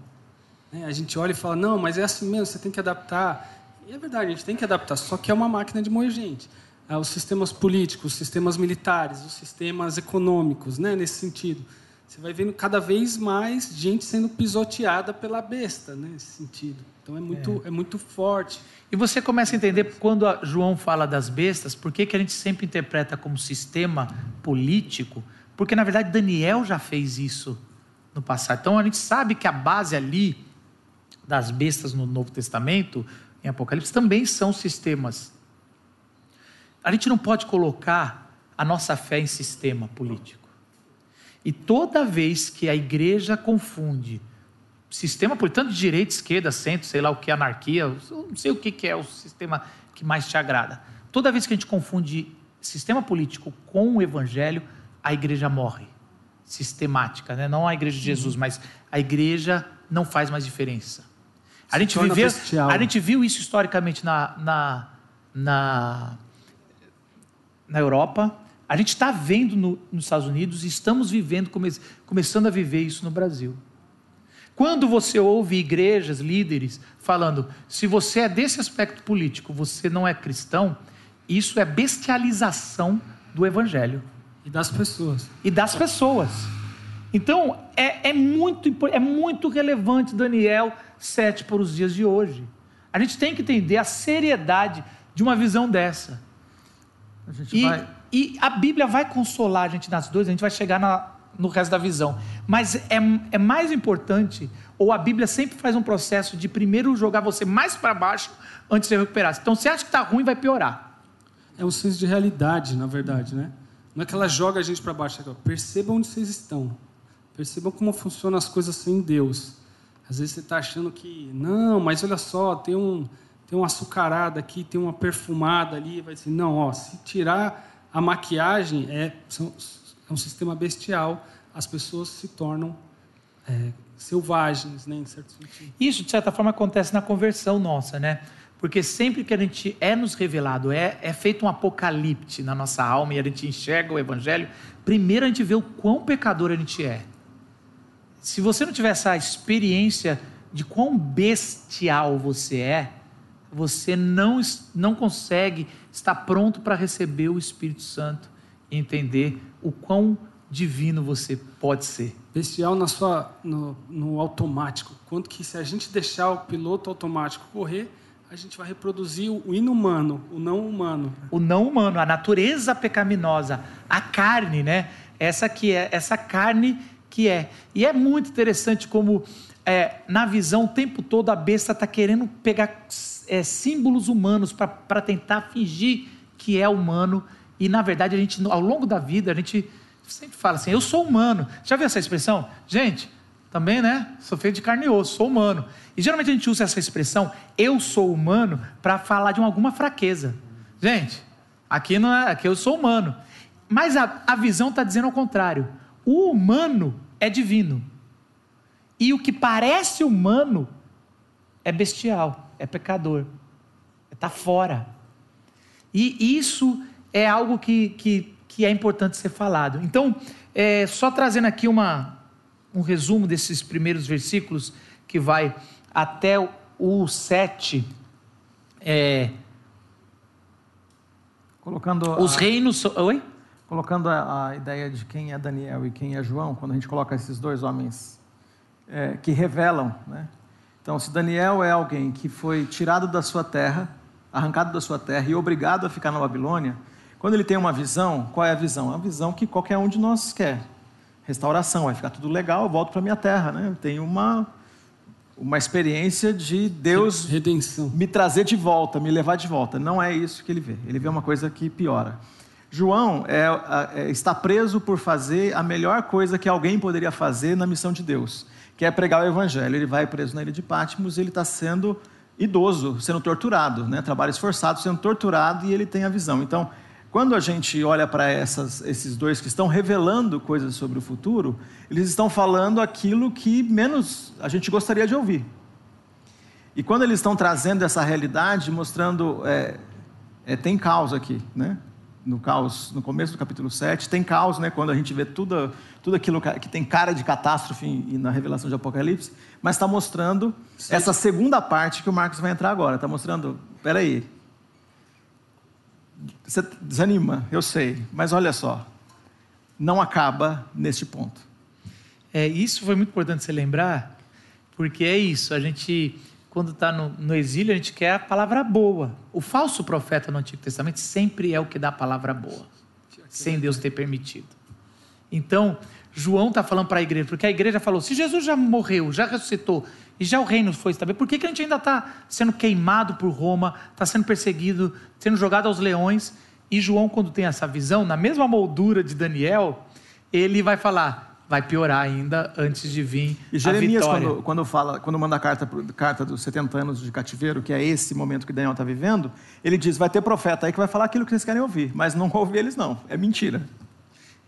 né? a gente olha e fala, não, mas é assim mesmo, você tem que adaptar. E é verdade, a gente tem que adaptar, só que é uma máquina de moer gente. Ah, os sistemas políticos, os sistemas militares, os sistemas econômicos, né? nesse sentido. Você vai vendo cada vez mais gente sendo pisoteada pela besta, né? nesse sentido. Então é muito, é. é muito forte. E você começa a entender quando a João fala das bestas, por que, que a gente sempre interpreta como sistema político? Porque na verdade Daniel já fez isso no passado. Então a gente sabe que a base ali das bestas no Novo Testamento, em Apocalipse, também são sistemas. A gente não pode colocar a nossa fé em sistema político. E toda vez que a igreja confunde sistema, portanto, de direita, esquerda, centro, sei lá o que, anarquia, não sei o que, que é o sistema que mais te agrada. Toda vez que a gente confunde sistema político com o evangelho, a igreja morre. Sistemática, né? não a igreja de Jesus, mas a igreja não faz mais diferença. A gente, viveu, a gente viu isso historicamente na, na, na, na Europa, a gente está vendo no, nos Estados Unidos e estamos vivendo, come, começando a viver isso no Brasil. Quando você ouve igrejas, líderes, falando, se você é desse aspecto político, você não é cristão, isso é bestialização do evangelho. E das pessoas. E das pessoas. Então, é, é, muito, é muito relevante Daniel 7 para os dias de hoje. A gente tem que entender a seriedade de uma visão dessa. E, vai... e a Bíblia vai consolar a gente nas duas, a gente vai chegar na, no resto da visão. Mas é, é mais importante, ou a Bíblia sempre faz um processo de primeiro jogar você mais para baixo antes de recuperar. Então, você acha que está ruim, vai piorar. É um senso de realidade, na verdade, né? Não é que ela joga a gente para baixo. É percebam onde vocês estão. Percebam como funcionam as coisas sem Deus. Às vezes você está achando que, não, mas olha só, tem um, tem uma açucarada aqui, tem uma perfumada ali. Vai dizer, não, ó, se tirar a maquiagem, é, são, um sistema bestial, as pessoas se tornam é, selvagens, né, em certo sentido. Isso, de certa forma, acontece na conversão nossa, né? Porque sempre que a gente é nos revelado, é, é feito um apocalipse na nossa alma e a gente enxerga o evangelho, primeiro a gente vê o quão pecador a gente é. Se você não tiver essa experiência de quão bestial você é, você não, não consegue estar pronto para receber o Espírito Santo e entender o quão divino você pode ser. Bestial na sua, no, no automático. Quanto que se a gente deixar o piloto automático correr, a gente vai reproduzir o inumano, o não humano. O não humano, a natureza pecaminosa, a carne, né? Essa que é, essa carne que é. E é muito interessante como é, na visão o tempo todo a besta está querendo pegar é, símbolos humanos para tentar fingir que é humano. E na verdade a gente, ao longo da vida, a gente sempre fala assim: eu sou humano. Já viu essa expressão? Gente, também, né? Sou feito de carne e osso, sou humano. E geralmente a gente usa essa expressão, eu sou humano, para falar de alguma fraqueza. Gente, aqui não é, aqui eu sou humano. Mas a, a visão está dizendo ao contrário. O humano é divino. E o que parece humano é bestial, é pecador, está fora. E isso é algo que, que, que é importante ser falado. Então, é, só trazendo aqui uma, um resumo desses primeiros versículos, que vai até o 7. É, colocando os a, reinos. Oi? Colocando a, a, ideia de quem é Daniel e quem é João, quando a gente coloca esses dois homens é, que revelam. Né? Então, se Daniel é alguém que foi tirado da sua terra, arrancado da sua terra e obrigado a ficar na Babilônia, quando ele tem uma visão, qual é a visão? É a visão que qualquer um de nós quer restauração, vai ficar tudo legal, eu volto para minha terra, né? Eu tenho uma uma experiência de Deus redenção, me trazer de volta, me levar de volta. Não é isso que ele vê. Ele vê uma coisa que piora. João é, é, está preso por fazer a melhor coisa que alguém poderia fazer na missão de Deus, que é pregar o evangelho. Ele vai preso na ilha de Patmos, ele está sendo idoso, sendo torturado, né? trabalho esforçado, sendo torturado e ele tem a visão. Então, quando a gente olha para esses dois que estão revelando coisas sobre o futuro, eles estão falando aquilo que menos a gente gostaria de ouvir. E quando eles estão trazendo essa realidade, mostrando. É, é, tem caos aqui, né? No caos, no começo do capítulo 7, tem caos, né? Quando a gente vê tudo, tudo aquilo que tem cara de catástrofe e na revelação de Apocalipse, mas está mostrando Sim. essa segunda parte que o Marcos vai entrar agora. Está mostrando, peraí, você desanima, eu sei, mas olha só, não acaba neste ponto. É, isso foi muito importante você lembrar, porque é isso, a gente, quando está no, no, exílio, a gente quer a palavra boa. O falso profeta no Antigo Testamento sempre é o que dá a palavra boa, sem Deus ter permitido. Então, João está falando para a igreja, porque a igreja falou: se Jesus já morreu, já ressuscitou, e já o reino foi estabelecido, por que, que a gente ainda está sendo queimado por Roma, está sendo perseguido, sendo jogado aos leões? E João, quando tem essa visão, na mesma moldura de Daniel, ele vai falar: vai piorar ainda antes de vir e Jeremias. Quando, quando fala, quando manda a carta, carta dos 70 anos de cativeiro, que é esse momento que Daniel está vivendo, ele diz: vai ter profeta aí que vai falar aquilo que vocês querem ouvir, mas não ouve eles, não, é mentira.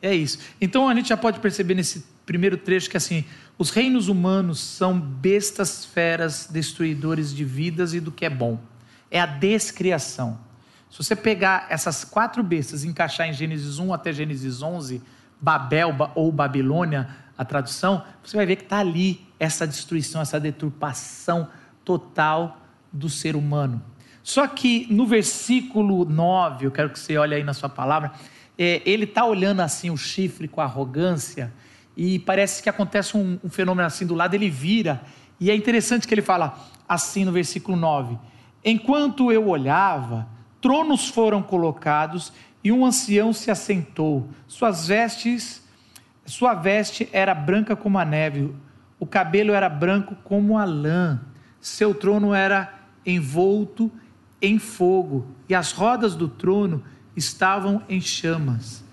É isso. Então a gente já pode perceber nesse primeiro trecho que assim, os reinos humanos são bestas feras destruidores de vidas e do que é bom. É a descriação. Se você pegar essas quatro bestas e encaixar em Gênesis 1 até Gênesis 11, Babel ou Babilônia, a tradução, você vai ver que está ali essa destruição, essa deturpação total do ser humano. Só que no versículo 9, eu quero que você olhe aí na sua palavra, é, ele está olhando assim o chifre com arrogância e parece que acontece um, um, fenômeno assim do lado, ele vira. E é interessante que ele fala assim no versículo 9: Enquanto eu olhava, tronos foram colocados e um ancião se assentou. Suas vestes, sua veste era branca como a neve, o cabelo era branco como a lã. Seu trono era envolto em fogo e as rodas do trono estavam em chamas.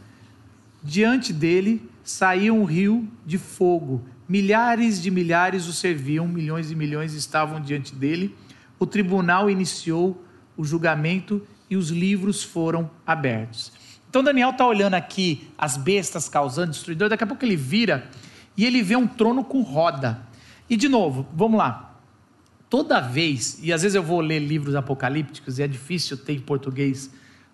Diante dele saía um rio de fogo. Milhares de milhares o serviam, milhões e milhões estavam diante dele. O tribunal iniciou o julgamento e os livros foram abertos. Então Daniel está olhando aqui as bestas causando destruidor, daqui a pouco ele vira e ele vê um trono com roda. E de novo, vamos lá. Toda vez, e às vezes eu vou ler livros apocalípticos e é difícil ter em português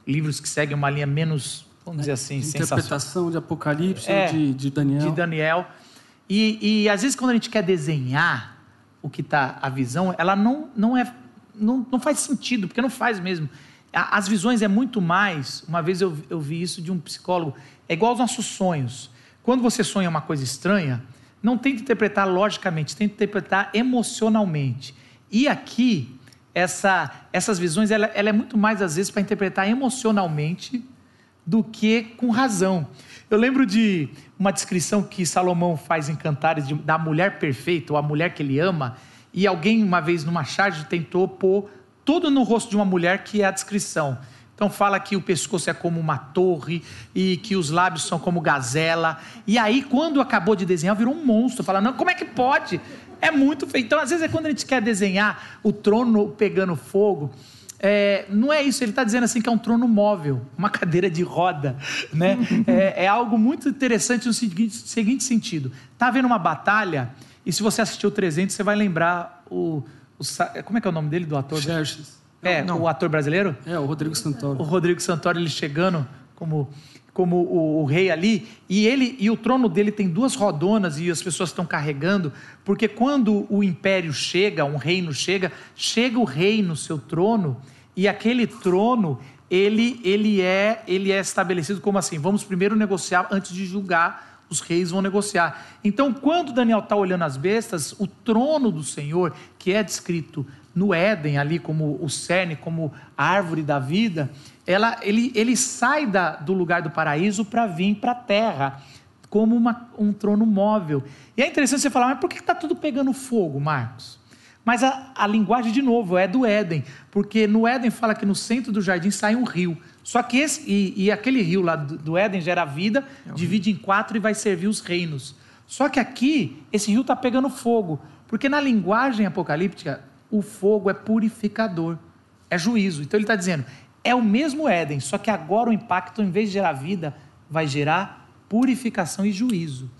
livros que seguem uma linha menos, vamos dizer assim, de interpretação de Apocalipse é, de, de, Daniel. De Daniel. E, e às vezes quando a gente quer desenhar o que está a visão, ela não, não é não, não faz sentido, porque não faz mesmo. As visões é muito mais. Uma vez eu, eu vi isso de um psicólogo. É igual aos nossos sonhos. Quando você sonha uma coisa estranha, não tenta interpretar logicamente, tenta interpretar emocionalmente. E aqui, essa, essas visões, ela, ela é muito mais, às vezes, para interpretar emocionalmente do que com razão. Eu lembro de uma descrição que Salomão faz em Cantares de, da mulher perfeita, ou a mulher que ele ama, e alguém, uma vez numa charge, tentou pôr tudo no rosto de uma mulher que é a descrição. Então fala que o pescoço é como uma torre e que os lábios são como gazela. E aí, quando acabou de desenhar, virou um monstro. Fala, não, como é que pode? É muito feio. Então, às vezes, é quando a gente quer desenhar o trono pegando fogo. É, não é isso, ele está dizendo assim que é um trono móvel, uma cadeira de roda. Né? é, é algo muito interessante no seguinte, seguinte sentido: está havendo uma batalha e se você assistiu o 300, você vai lembrar o, o como é que é o nome dele do ator? Xerxes. É, não. o ator brasileiro? É, o Rodrigo Santoro. O Rodrigo Santoro ele chegando como como o, o, rei ali, e ele e o trono dele tem duas rodonas e as pessoas estão carregando, porque quando o império chega, um reino chega, chega o rei no seu trono, e aquele trono, ele ele é ele é estabelecido como assim, vamos primeiro negociar antes de julgar os reis vão negociar. Então, quando Daniel está olhando as bestas, o trono do Senhor, que é descrito no Éden, ali como o cerne, como a árvore da vida, ela, ele, ele sai da, do lugar do paraíso para vir para a terra, como uma, um trono móvel. E é interessante você falar, mas por que está tudo pegando fogo, Marcos? Mas a, a linguagem, de novo, é do Éden, porque no Éden fala que no centro do jardim sai um rio. Só que esse, e, e aquele rio lá do, do Éden gera vida, é divide rio. em quatro e vai servir os reinos. Só que aqui, esse rio está pegando fogo, porque na linguagem apocalíptica, o fogo é purificador, é juízo. Então ele está dizendo, é o mesmo Éden, só que agora o impacto, em vez de gerar vida, vai gerar purificação e juízo.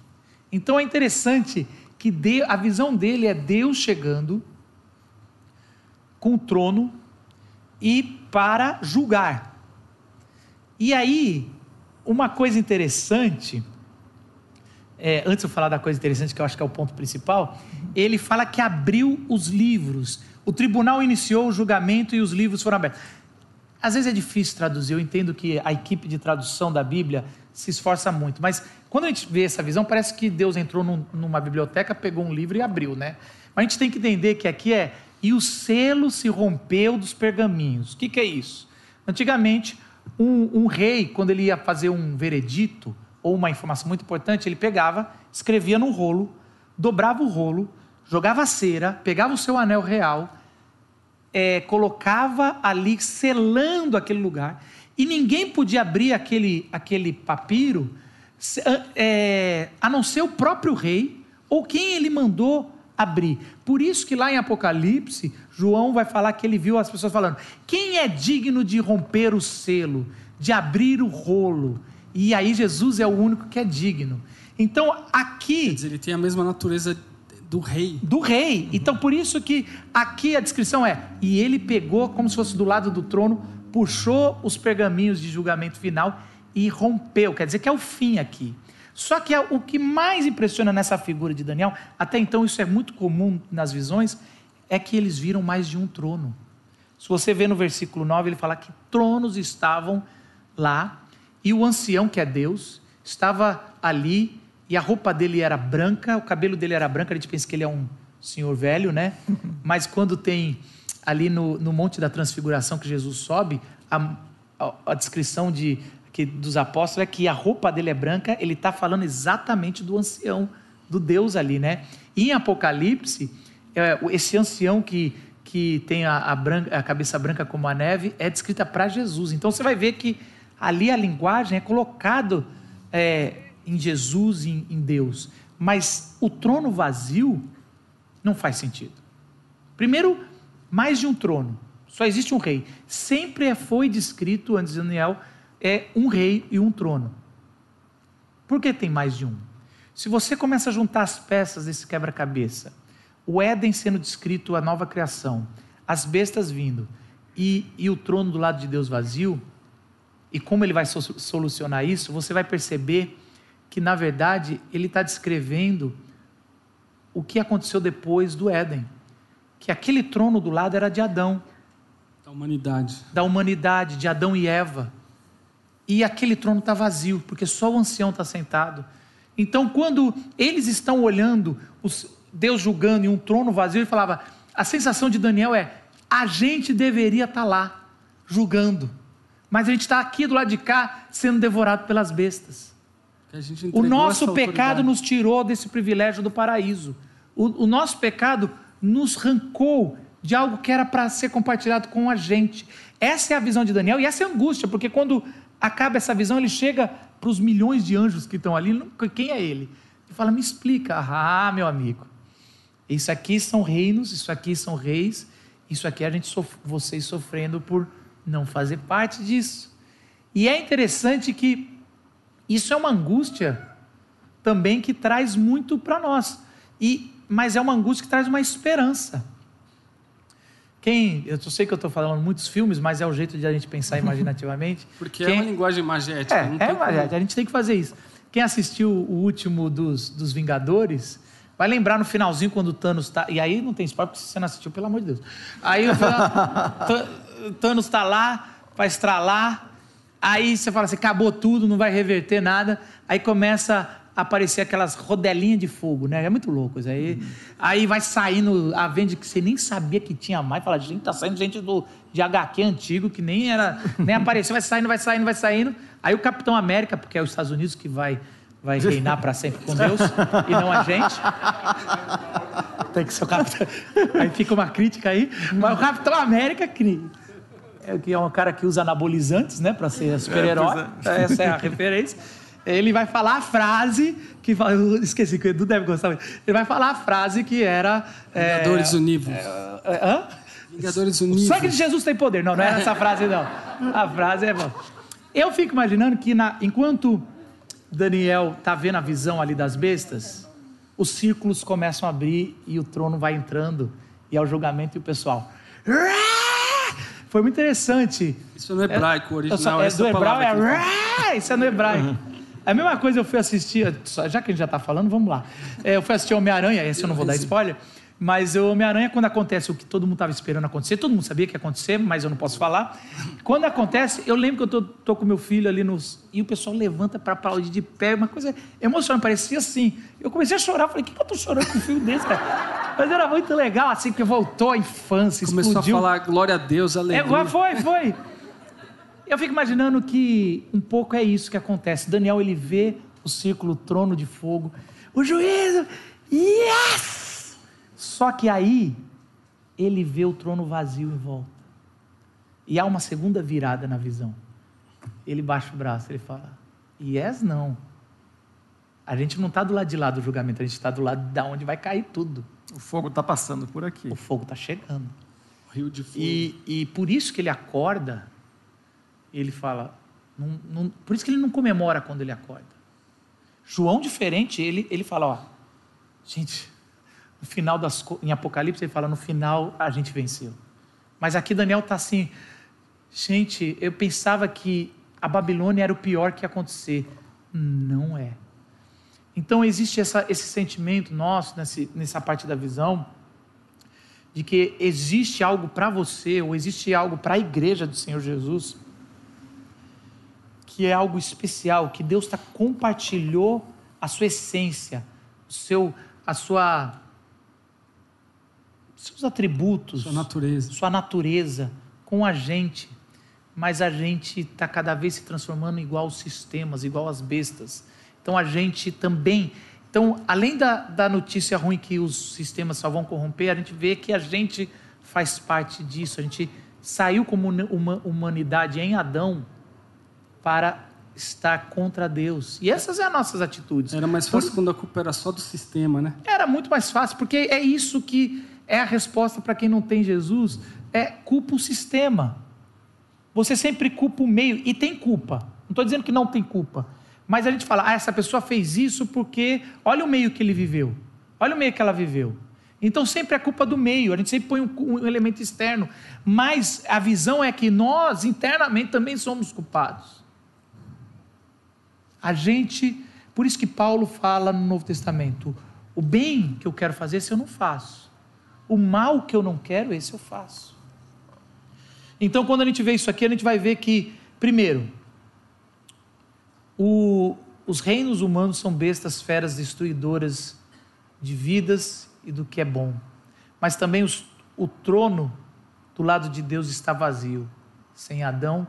Então é interessante que a visão dele é Deus chegando com o trono e para julgar. E aí, uma coisa interessante, é, antes de eu falar da coisa interessante, que eu acho que é o ponto principal, ele fala que abriu os livros. O tribunal iniciou o julgamento e os livros foram abertos. Às vezes é difícil traduzir, eu entendo que a equipe de tradução da Bíblia se esforça muito, mas quando a gente vê essa visão, parece que Deus entrou num, numa biblioteca, pegou um livro e abriu, né? Mas a gente tem que entender que aqui é, e o selo se rompeu dos pergaminhos. O que, que é isso? Antigamente, um, um rei, quando ele ia fazer um veredito ou uma informação muito importante, ele pegava, escrevia num rolo, dobrava o rolo, jogava cera, pegava o seu anel real, é, colocava ali, selando aquele lugar, e ninguém podia abrir aquele, aquele papiro é, a não ser o próprio rei ou quem ele mandou abrir. Por isso que lá em Apocalipse, João vai falar que ele viu as pessoas falando: quem é digno de romper o selo, de abrir o rolo? E aí Jesus é o único que é digno. Então aqui. Quer dizer, ele tem a mesma natureza do rei. Do rei. Uhum. Então por isso que aqui a descrição é: e ele pegou como se fosse do lado do trono, puxou os pergaminhos de julgamento final e rompeu. Quer dizer que é o fim aqui. Só que é o que mais impressiona nessa figura de Daniel, até então isso é muito comum nas visões, é que eles viram mais de um trono. Se você vê no versículo 9, ele fala que tronos estavam lá, e o ancião, que é Deus, estava ali, e a roupa dele era branca, o cabelo dele era branco, a gente pensa que ele é um senhor velho, né? Mas quando tem ali no, no Monte da Transfiguração que Jesus sobe, a, a, a descrição de que dos apóstolos é que a roupa dele é branca, ele está falando exatamente do ancião, do Deus ali, né? E em Apocalipse, é, esse ancião que, que tem a, a, branca, a cabeça branca como a neve é descrita para Jesus. Então você vai ver que ali a linguagem é colocado é, em Jesus, em, em Deus. Mas o trono vazio não faz sentido. Primeiro, mais de um trono. Só existe um rei. Sempre foi descrito, antes de Daniel, é um rei e um trono. Por que tem mais de um? Se você começa a juntar as peças desse quebra-cabeça, o Éden sendo descrito, a nova criação, as bestas vindo e, e o trono do lado de Deus vazio, e como ele vai solucionar isso, você vai perceber que, na verdade, ele está descrevendo o que aconteceu depois do Éden. que aquele trono do lado era de Adão, Da humanidade. da humanidade, de Adão e Eva. E aquele trono está vazio, porque só o ancião está sentado. Então, quando eles estão olhando, os- Deus julgando em um trono vazio, ele falava: a sensação de Daniel é: a gente deveria estar lá, julgando. Mas a gente está aqui do lado de cá, sendo devorado pelas bestas. O nosso pecado nos tirou desse privilégio do paraíso. O, o nosso pecado nos arrancou de algo que era para ser compartilhado com a gente. Essa é a visão de Daniel e essa é a angústia, porque quando acaba essa visão, ele chega para os milhões de anjos que estão ali. Quem é ele? Ele fala: Me explica. Ah, meu amigo. Isso aqui são reinos, isso aqui são reis, isso aqui é a gente sof- vocês sofrendo por não fazer parte disso. E é interessante que isso é uma angústia também que traz muito para nós. E mas é uma angústia que traz uma esperança. Quem, eu sei que eu estou falando muitos filmes, mas é o jeito de a gente pensar imaginativamente. Porque é Quem- uma linguagem magética. é, é como- a gente tem que fazer isso. Quem assistiu o último dos, dos Vingadores vai lembrar no finalzinho quando o Thanos tá. E aí não tem spoiler, porque se você não assistiu, pelo amor de Deus. Aí o Tha- Thanos tá lá para estralar. Aí você fala assim: acabou tudo, não vai reverter nada. Aí começa a aparecer aquelas rodelinhas de fogo, né? É muito louco isso aí. Aí vai saindo a vende que você nem sabia que tinha mais. Fala, gente, tá saindo gente do, de HQ antigo que nem era, nem apareceu, vai saindo, vai saindo, vai saindo. Aí o Capitão América, porque é os Estados Unidos que vai, vai reinar para sempre com Deus e não a gente. Tem que ser o Capitão. Aí fica uma crítica aí. Mas o Capitão América cria. É, que é um cara que usa anabolizantes, né, para ser super-herói. Essa é a referência. Ele vai falar a frase que eu esqueci que o Edu deve gostar. muito. Ele vai falar a frase que era é, Vingadores Univos. é, hã? Vingadores O Univos. sangue de Jesus tem poder. Não, não é essa frase, não. A frase é. bom. Eu fico imaginando que na- enquanto Daniel está vendo a visão ali das bestas, os círculos começam a abrir e o trono vai entrando, e é o julgamento e o pessoal. Foi muito interessante. Isso é no hebraico, o Eu só- original. é, essa do hebraico é. fala. "Rá", Isso é no hebraico. A mesma coisa eu fui assistir, já que a gente já está falando, vamos lá. É, eu fui assistir Homem-Aranha, esse eu não vou dar spoiler, mas o Homem-Aranha, quando acontece o que todo mundo estava esperando acontecer, todo mundo sabia que ia acontecer, mas eu não posso falar. Quando acontece, eu lembro que eu tô, tô com meu filho ali nos. E o pessoal levanta para aplaudir de pé, uma coisa emocionante, parecia assim. Eu comecei a chorar, falei, o que, que eu tô chorando com um filho desse, cara? Mas era muito legal, assim, que voltou à infância, Começou explodiu. a falar glória a Deus, É, aleluia. foi, foi. Eu fico imaginando que um pouco é isso que acontece. Daniel, ele vê o círculo, o trono de fogo, o juízo, yes! Só que aí, ele vê o trono vazio em volta. E há uma segunda virada na visão. Ele baixa o braço, ele fala, yes, não. A gente não está do lado de lá do julgamento, a gente está do lado da onde vai cair tudo. O fogo está passando por aqui. O fogo está chegando. Rio de fogo. E, e por isso que ele acorda, ele fala. não- não- por isso que ele não comemora quando ele acorda. João, diferente, ele, ele fala: ó, gente, no final das em Apocalipse, ele fala: no final a gente venceu. Mas aqui Daniel está assim: gente, eu pensava que a Babilônia era o pior que ia acontecer. Não é. Então existe essa, esse sentimento nosso, nesse, nessa parte da visão, de que existe algo para você, ou existe algo para a igreja do Senhor Jesus, que é algo especial, que Deus tá, compartilhou a sua essência, o seu, a sua, seus atributos, Sua natureza. sua natureza com a gente, mas a gente está cada vez se transformando igual aos sistemas, igual às bestas. Então a gente também. Então, além da, da notícia ruim que os sistemas só vão corromper, a gente vê que a gente faz parte disso. A gente saiu como uma humanidade em Adão para estar contra Deus. E essas são as nossas atitudes. Era mais fácil quando a culpa era só do sistema, né? Era muito mais fácil, porque é isso que é a resposta para quem não tem Jesus, é culpa o sistema. Você sempre culpa o meio, e tem culpa. Não estou dizendo que não tem culpa. Mas a gente fala, ah, essa pessoa fez isso porque olha o meio que ele viveu. Olha o meio que ela viveu. Então sempre é culpa do meio, a gente sempre põe um, um elemento externo. Mas a visão é que nós, internamente, também somos culpados. A gente, por isso que Paulo fala no Novo Testamento, o bem que eu quero fazer, se eu não faço. O mal que eu não quero, esse eu faço. Então, quando a gente vê isso aqui, a gente vai ver que, primeiro, o, os reinos humanos são bestas, feras destruidoras de vidas e do que é bom. Mas também os, o trono do lado de Deus está vazio, sem Adão,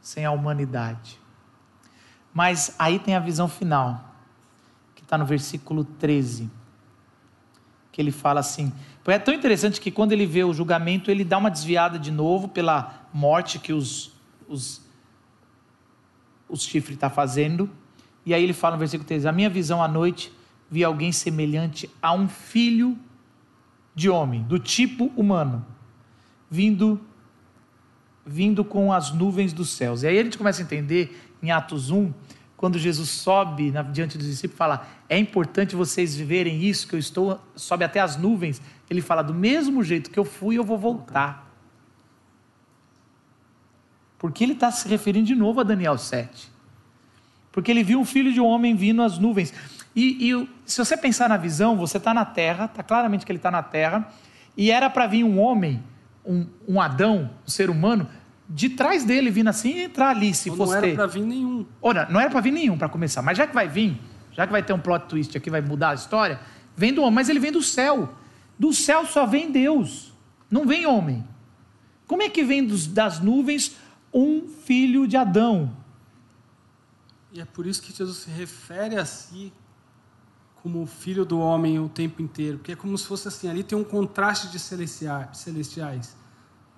sem a humanidade. Mas aí tem a visão final, que está no versículo 13, que ele fala assim. É tão interessante que quando ele vê o julgamento, ele dá uma desviada de novo pela morte que os, os, os chifres estão tá fazendo. E aí ele fala no versículo 13: A minha visão à noite vi alguém semelhante a um filho de homem, do tipo humano, vindo vindo com as nuvens dos céus. E aí a gente começa a entender em Atos 1, quando Jesus sobe diante dos discípulos, fala: "É importante vocês viverem isso que eu estou sobe até as nuvens". Ele fala: "Do mesmo jeito que eu fui, eu vou voltar". Porque ele está se referindo de novo a Daniel 7. Porque ele viu um filho de um homem vindo às nuvens. E, e se você pensar na visão, você está na terra, está claramente que ele está na terra, e era para vir um homem, um, um Adão, um ser humano, de trás dele vindo assim e entrar ali, se Ou fosse não ter. era para vir nenhum. Ora, não era para vir nenhum para começar, mas já que vai vir, já que vai ter um plot twist aqui, vai mudar a história, vem do homem, mas ele vem do céu. Do céu só vem Deus, não vem homem. Como é que vem dos, das nuvens um filho de Adão? E é por isso que Jesus se refere a si como o filho do homem o tempo inteiro, porque é como se fosse assim, ali tem um contraste de celestiais.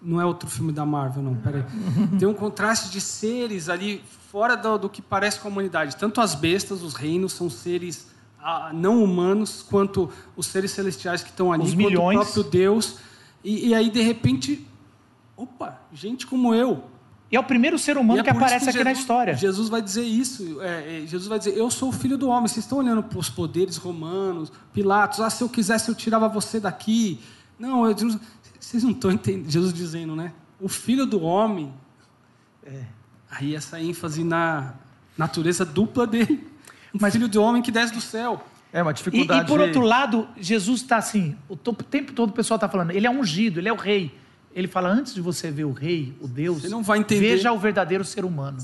Não é outro filme da Marvel, não, peraí. Tem um contraste de seres ali fora do, do que parece com a humanidade. Tanto as bestas, os reinos, são seres ah, não humanos, quanto os seres celestiais que estão ali, Os milhões. o próprio Deus. E, e aí, de repente, opa, gente como eu, E é o primeiro ser humano é que por isso aparece aqui na Jesus- história. Jesus vai dizer isso. é, é, Jesus vai dizer: Eu sou o filho do homem. Vocês estão olhando para os poderes romanos, Pilatos. Ah, se eu quisesse, eu tirava você daqui. Não, eu, vocês não estão entendendo. Jesus dizendo, né? O filho do homem. É. Aí essa ênfase na natureza dupla dele. Um Mas- filho do homem que desce do céu. É uma E, dificuldade. e por outro lado, Jesus está assim, o o tempo todo o pessoal está falando, ele é ungido, ele é o rei. Ele fala, antes de você ver o rei, o Deus, Você não vai entender. veja o verdadeiro ser humano.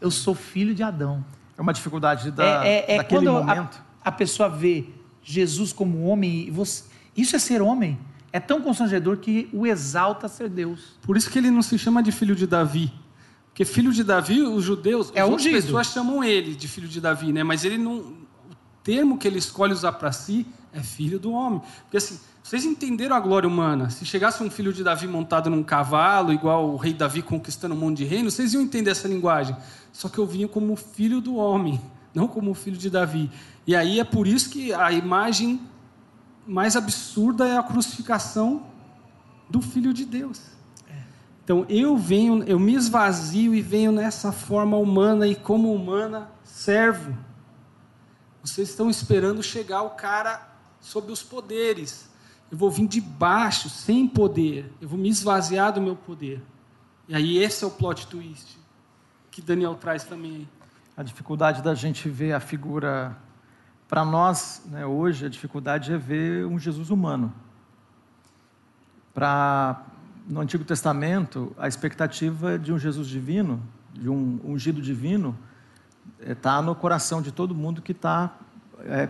Eu sou filho de Adão. É uma dificuldade da, é é, é daquele quando a, momento. a pessoa vê Jesus como homem, e você, isso é ser homem. É tão constrangedor que o exalta a ser Deus. Por isso que ele não se chama de filho de Davi. Porque filho de Davi, os judeus, É as pessoas chamam ele de filho de Davi, né? Mas ele não. O termo que ele escolhe usar para si é filho do homem. Porque assim, vocês entenderam a glória humana? Se chegasse um filho de Davi montado num cavalo, igual o rei Davi conquistando um monte de reino, vocês iam entender essa linguagem. Só que eu vinha como filho do homem, não como filho de Davi. E aí é por isso que a imagem mais absurda é a crucificação do filho de Deus. Então eu venho, eu me esvazio e venho nessa forma humana e como humana servo. Vocês estão esperando chegar o cara sob os poderes. Eu vou vir de baixo, sem poder. Eu vou me esvaziar do meu poder. E aí esse é o plot twist que Daniel traz também. A dificuldade da gente ver a figura. Para nós, né, hoje, a dificuldade é ver um Jesus humano. Para no Antigo Testamento, a expectativa de um Jesus divino, de um ungido divino, está no coração de todo mundo que está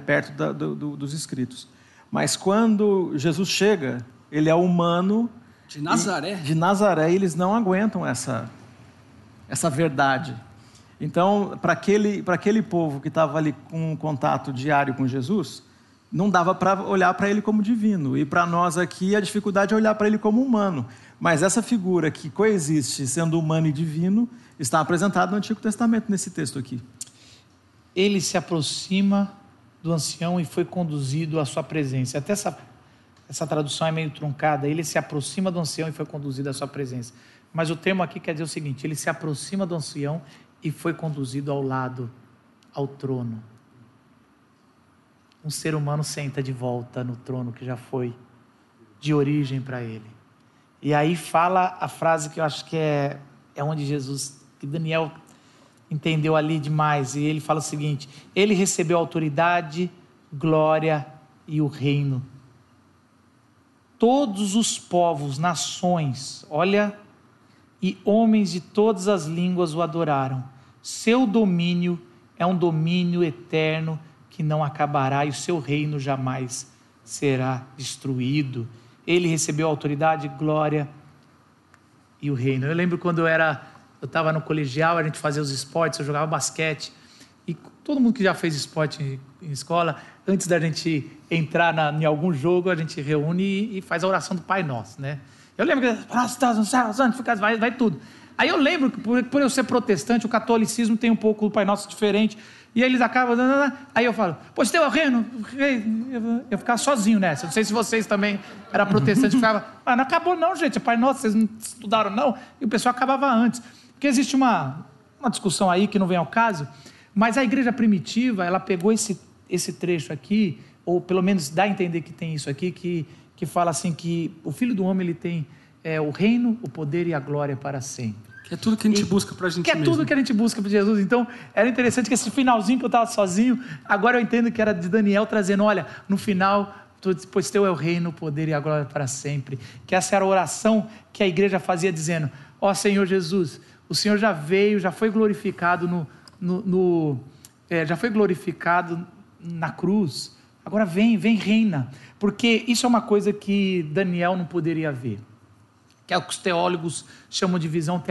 perto da- do- do- dos escritos. Mas quando Jesus chega, ele é humano. De Nazaré. e- De Nazaré, eles não aguentam essa, essa verdade. Então, para aquele, aquele povo que estava ali com um contato diário com Jesus, não dava para olhar para ele como divino. E para nós aqui, a dificuldade é olhar para ele como humano. Mas essa figura que coexiste sendo humano e divino está apresentada no Antigo Testamento, nesse texto aqui. Ele se aproxima do ancião e foi conduzido à sua presença. Até essa, essa tradução é meio truncada. Ele se aproxima do ancião e foi conduzido à sua presença. Mas o termo aqui quer dizer o seguinte: ele se aproxima do ancião e foi conduzido ao lado, ao trono. Um ser humano senta de volta no trono que já foi de origem para ele. E aí fala a frase que eu acho que é, é onde Jesus, que Daniel entendeu ali demais. E ele fala o seguinte: ele recebeu autoridade, glória e o reino. todos os povos, nações, olha, e homens de todas as línguas o adoraram. Seu domínio é um domínio eterno que não acabará e o seu reino jamais será destruído. Ele recebeu autoridade, glória e o reino. Eu lembro quando eu era, eu estava no colegial, a gente fazia os esportes, eu jogava basquete e todo mundo que já fez esporte em, em escola, antes da gente entrar na, em algum jogo, a gente reúne e, e, faz a oração do Pai Nosso, né? Eu lembro que vai, vai tudo. Aí eu lembro que por, por, eu ser protestante, o catolicismo tem um pouco do Pai Nosso diferente. E eles acabam. Aí eu falo, pois teu é o reino. Eu, eu ficava sozinho nessa. Não sei se vocês também eram protestantes. Ficava, ah, não acabou não, gente. Pai Nosso, vocês não estudaram não. E o pessoal acabava antes. Porque existe uma, uma discussão aí que não vem ao caso. Mas a igreja primitiva, ela pegou esse, esse trecho aqui, ou pelo menos dá a entender que tem isso aqui, que, que fala assim que o Filho do Homem ele tem é, o reino, o poder e a glória para sempre. Que é tudo que a gente e, busca para a gente Que é mesmo. tudo que a gente busca para Jesus. Então, era interessante que esse finalzinho que eu estava sozinho, agora eu entendo que era de Daniel trazendo, olha, no final, pois teu é o reino, o poder e a glória para sempre. Que essa era a oração que a igreja fazia dizendo, ó oh, Senhor Jesus, o Senhor já veio, já foi glorificado no, no, no é, já foi glorificado na cruz. Agora vem, vem reina, porque isso é uma coisa que Daniel não poderia ver que é o que os teólogos chamam de visão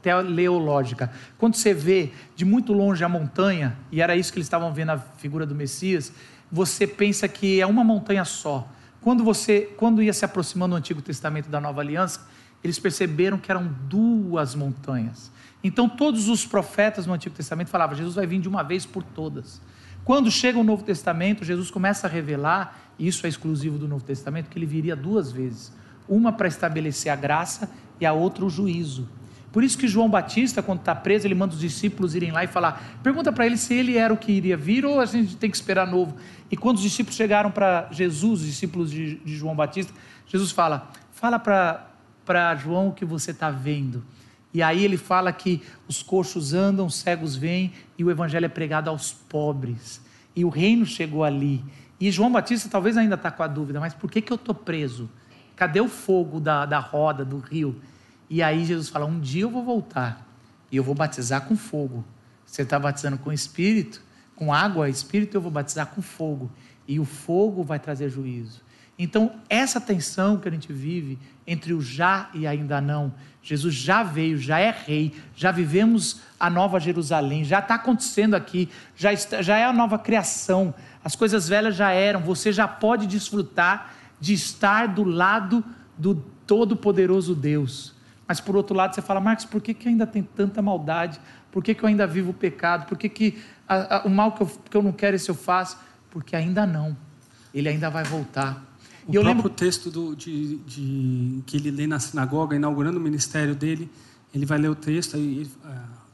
teleológica. Quando você vê de muito longe a montanha, e era isso que eles estavam vendo na figura do Messias, você pensa que é uma montanha só. Quando você, quando ia se aproximando do Antigo Testamento da Nova Aliança, eles perceberam que eram duas montanhas. Então todos os profetas no Antigo Testamento falavam: Jesus vai vir de uma vez por todas. Quando chega o Novo Testamento, Jesus começa a revelar, e isso é exclusivo do Novo Testamento, que ele viria duas vezes uma para estabelecer a graça e a outra o juízo. Por isso que João Batista, quando está preso, ele manda os discípulos irem lá e falar: pergunta para ele se ele era o que iria vir ou a gente tem que esperar novo. E quando os discípulos chegaram para Jesus, os discípulos de, de, João Batista, Jesus fala: fala para João o que você está vendo. E aí ele fala que os coxos andam, os cegos vêm e o evangelho é pregado aos pobres. E o reino chegou ali. E João Batista talvez ainda está com a dúvida, mas por que, que eu estou preso? Cadê o fogo da, da roda, do rio? E aí Jesus fala: Um dia eu vou voltar e eu vou batizar com fogo. Você está batizando com espírito, com água, espírito, eu vou batizar com fogo. E o fogo vai trazer juízo. Então, essa tensão que a gente vive entre o já e ainda não, Jesus já veio, já é rei, já vivemos a nova Jerusalém, já está acontecendo aqui, já, está, já é a nova criação, as coisas velhas já eram, você já pode desfrutar de estar do lado do Todo-Poderoso Deus. Mas por outro lado, você fala, Marcos, por que, que ainda tem tanta maldade? Por que, que eu ainda vivo o pecado? Por que, que a, a, o mal que eu, que eu não quero, esse eu faço? Porque ainda não. Ele ainda vai voltar. O e eu próprio lembro... texto do, de, de, que ele lê na sinagoga, inaugurando o ministério dele, ele vai ler o texto e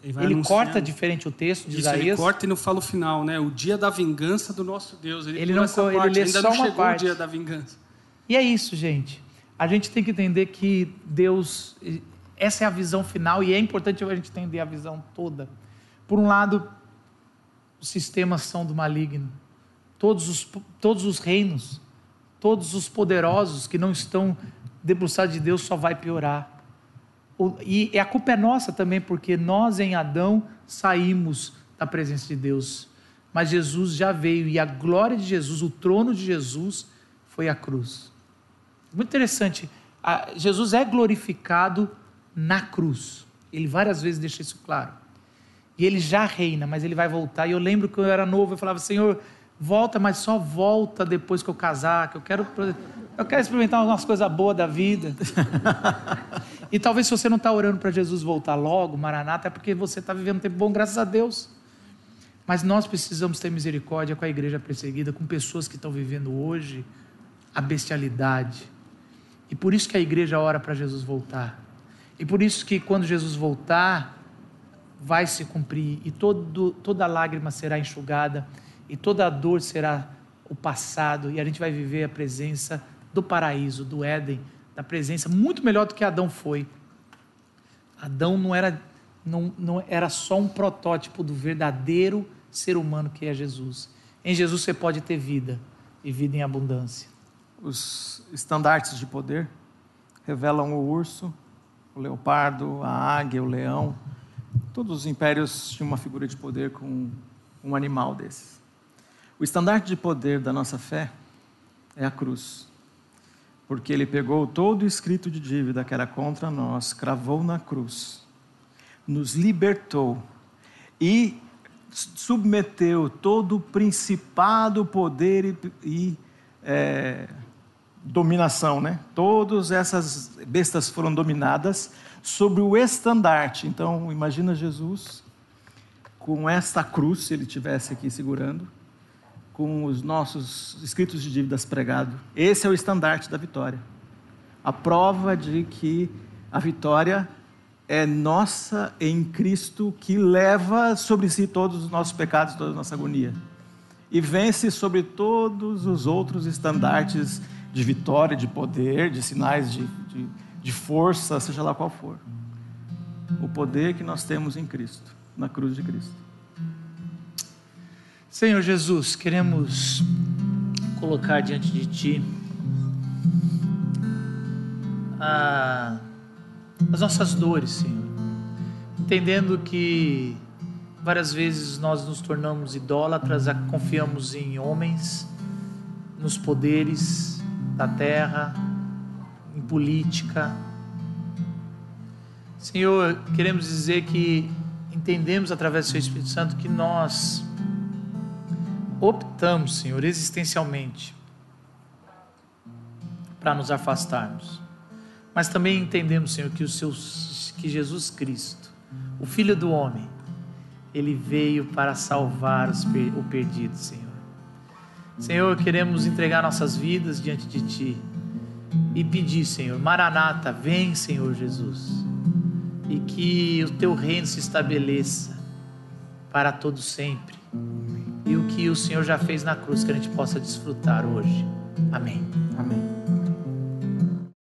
ele, ele corta diferente o texto de Isso, Isaías. Ele corta e não fala o final, né? O dia da vingança do nosso Deus. Ele, ele não ele lê ainda só não uma chegou parte. o dia da vingança. E é isso, gente. A gente tem que entender que Deus, essa é a visão final e é importante a gente entender a visão toda. Por um lado, os sistemas são do maligno. Todos os, todos os reinos, todos os poderosos que não estão debruçados de Deus só vai piorar. E a culpa é nossa também, porque nós em Adão saímos da presença de Deus. Mas Jesus já veio e a glória de Jesus, o trono de Jesus, foi a cruz. Muito interessante. Jesus é glorificado na cruz. Ele várias vezes deixa isso claro. E ele já reina, mas ele vai voltar. E eu lembro que eu era novo, eu falava, Senhor, volta, mas só volta depois que eu casar, que eu quero, eu quero experimentar algumas coisas boas da vida. e talvez se você não está orando para Jesus voltar logo, Maranata, é porque você está vivendo um tempo bom, graças a Deus. Mas nós precisamos ter misericórdia com a igreja perseguida, com pessoas que estão vivendo hoje a bestialidade, e por isso que a igreja ora para Jesus voltar. E por isso que quando Jesus voltar, vai se cumprir e todo, toda lágrima será enxugada e toda dor será o passado e a gente vai viver a presença do paraíso, do Éden, da presença muito melhor do que Adão foi. Adão não era não, não era só um protótipo do verdadeiro ser humano que é Jesus. Em Jesus você pode ter vida e vida em abundância. Os estandartes de poder, revelam o urso, o leopardo, a águia, o leão. Todos os impérios tinham uma figura de poder com um animal desses. O estandarte de poder da nossa fé é a cruz. Porque ele pegou todo o escrito de dívida que era contra nós, cravou na cruz, nos libertou e submeteu todo o principado, poder e, e é, dominação, né? Todas essas bestas foram dominadas sobre o estandarte. Então, imagina Jesus com esta cruz, se ele tivesse aqui segurando, com os nossos escritos de dívidas pregado. Esse é o estandarte da vitória. A prova de que a vitória é nossa em Cristo, que leva sobre si todos os nossos pecados, toda a nossa agonia. E vence sobre todos os outros estandartes de vitória, de poder, de sinais de, de, de força, seja lá qual for. O poder que nós temos em Cristo, na cruz de Cristo. Senhor Jesus, queremos colocar diante de Ti a, as nossas dores, Senhor, entendendo que várias vezes nós nos tornamos idólatras, confiamos em homens, nos poderes, da terra, em política. Senhor, queremos dizer que entendemos através do Seu Espírito Santo que nós optamos, Senhor, existencialmente para nos afastarmos. Mas também entendemos, Senhor, que o seu que Jesus Cristo, o Filho do homem, ele veio para salvar os, o perdido, Senhor. Senhor, queremos entregar nossas vidas diante de Ti e pedir, Senhor, Maranata, vem, Senhor Jesus, e que o Teu reino se estabeleça para todo sempre. E o que o Senhor já fez na cruz, que a gente possa desfrutar hoje. Amém.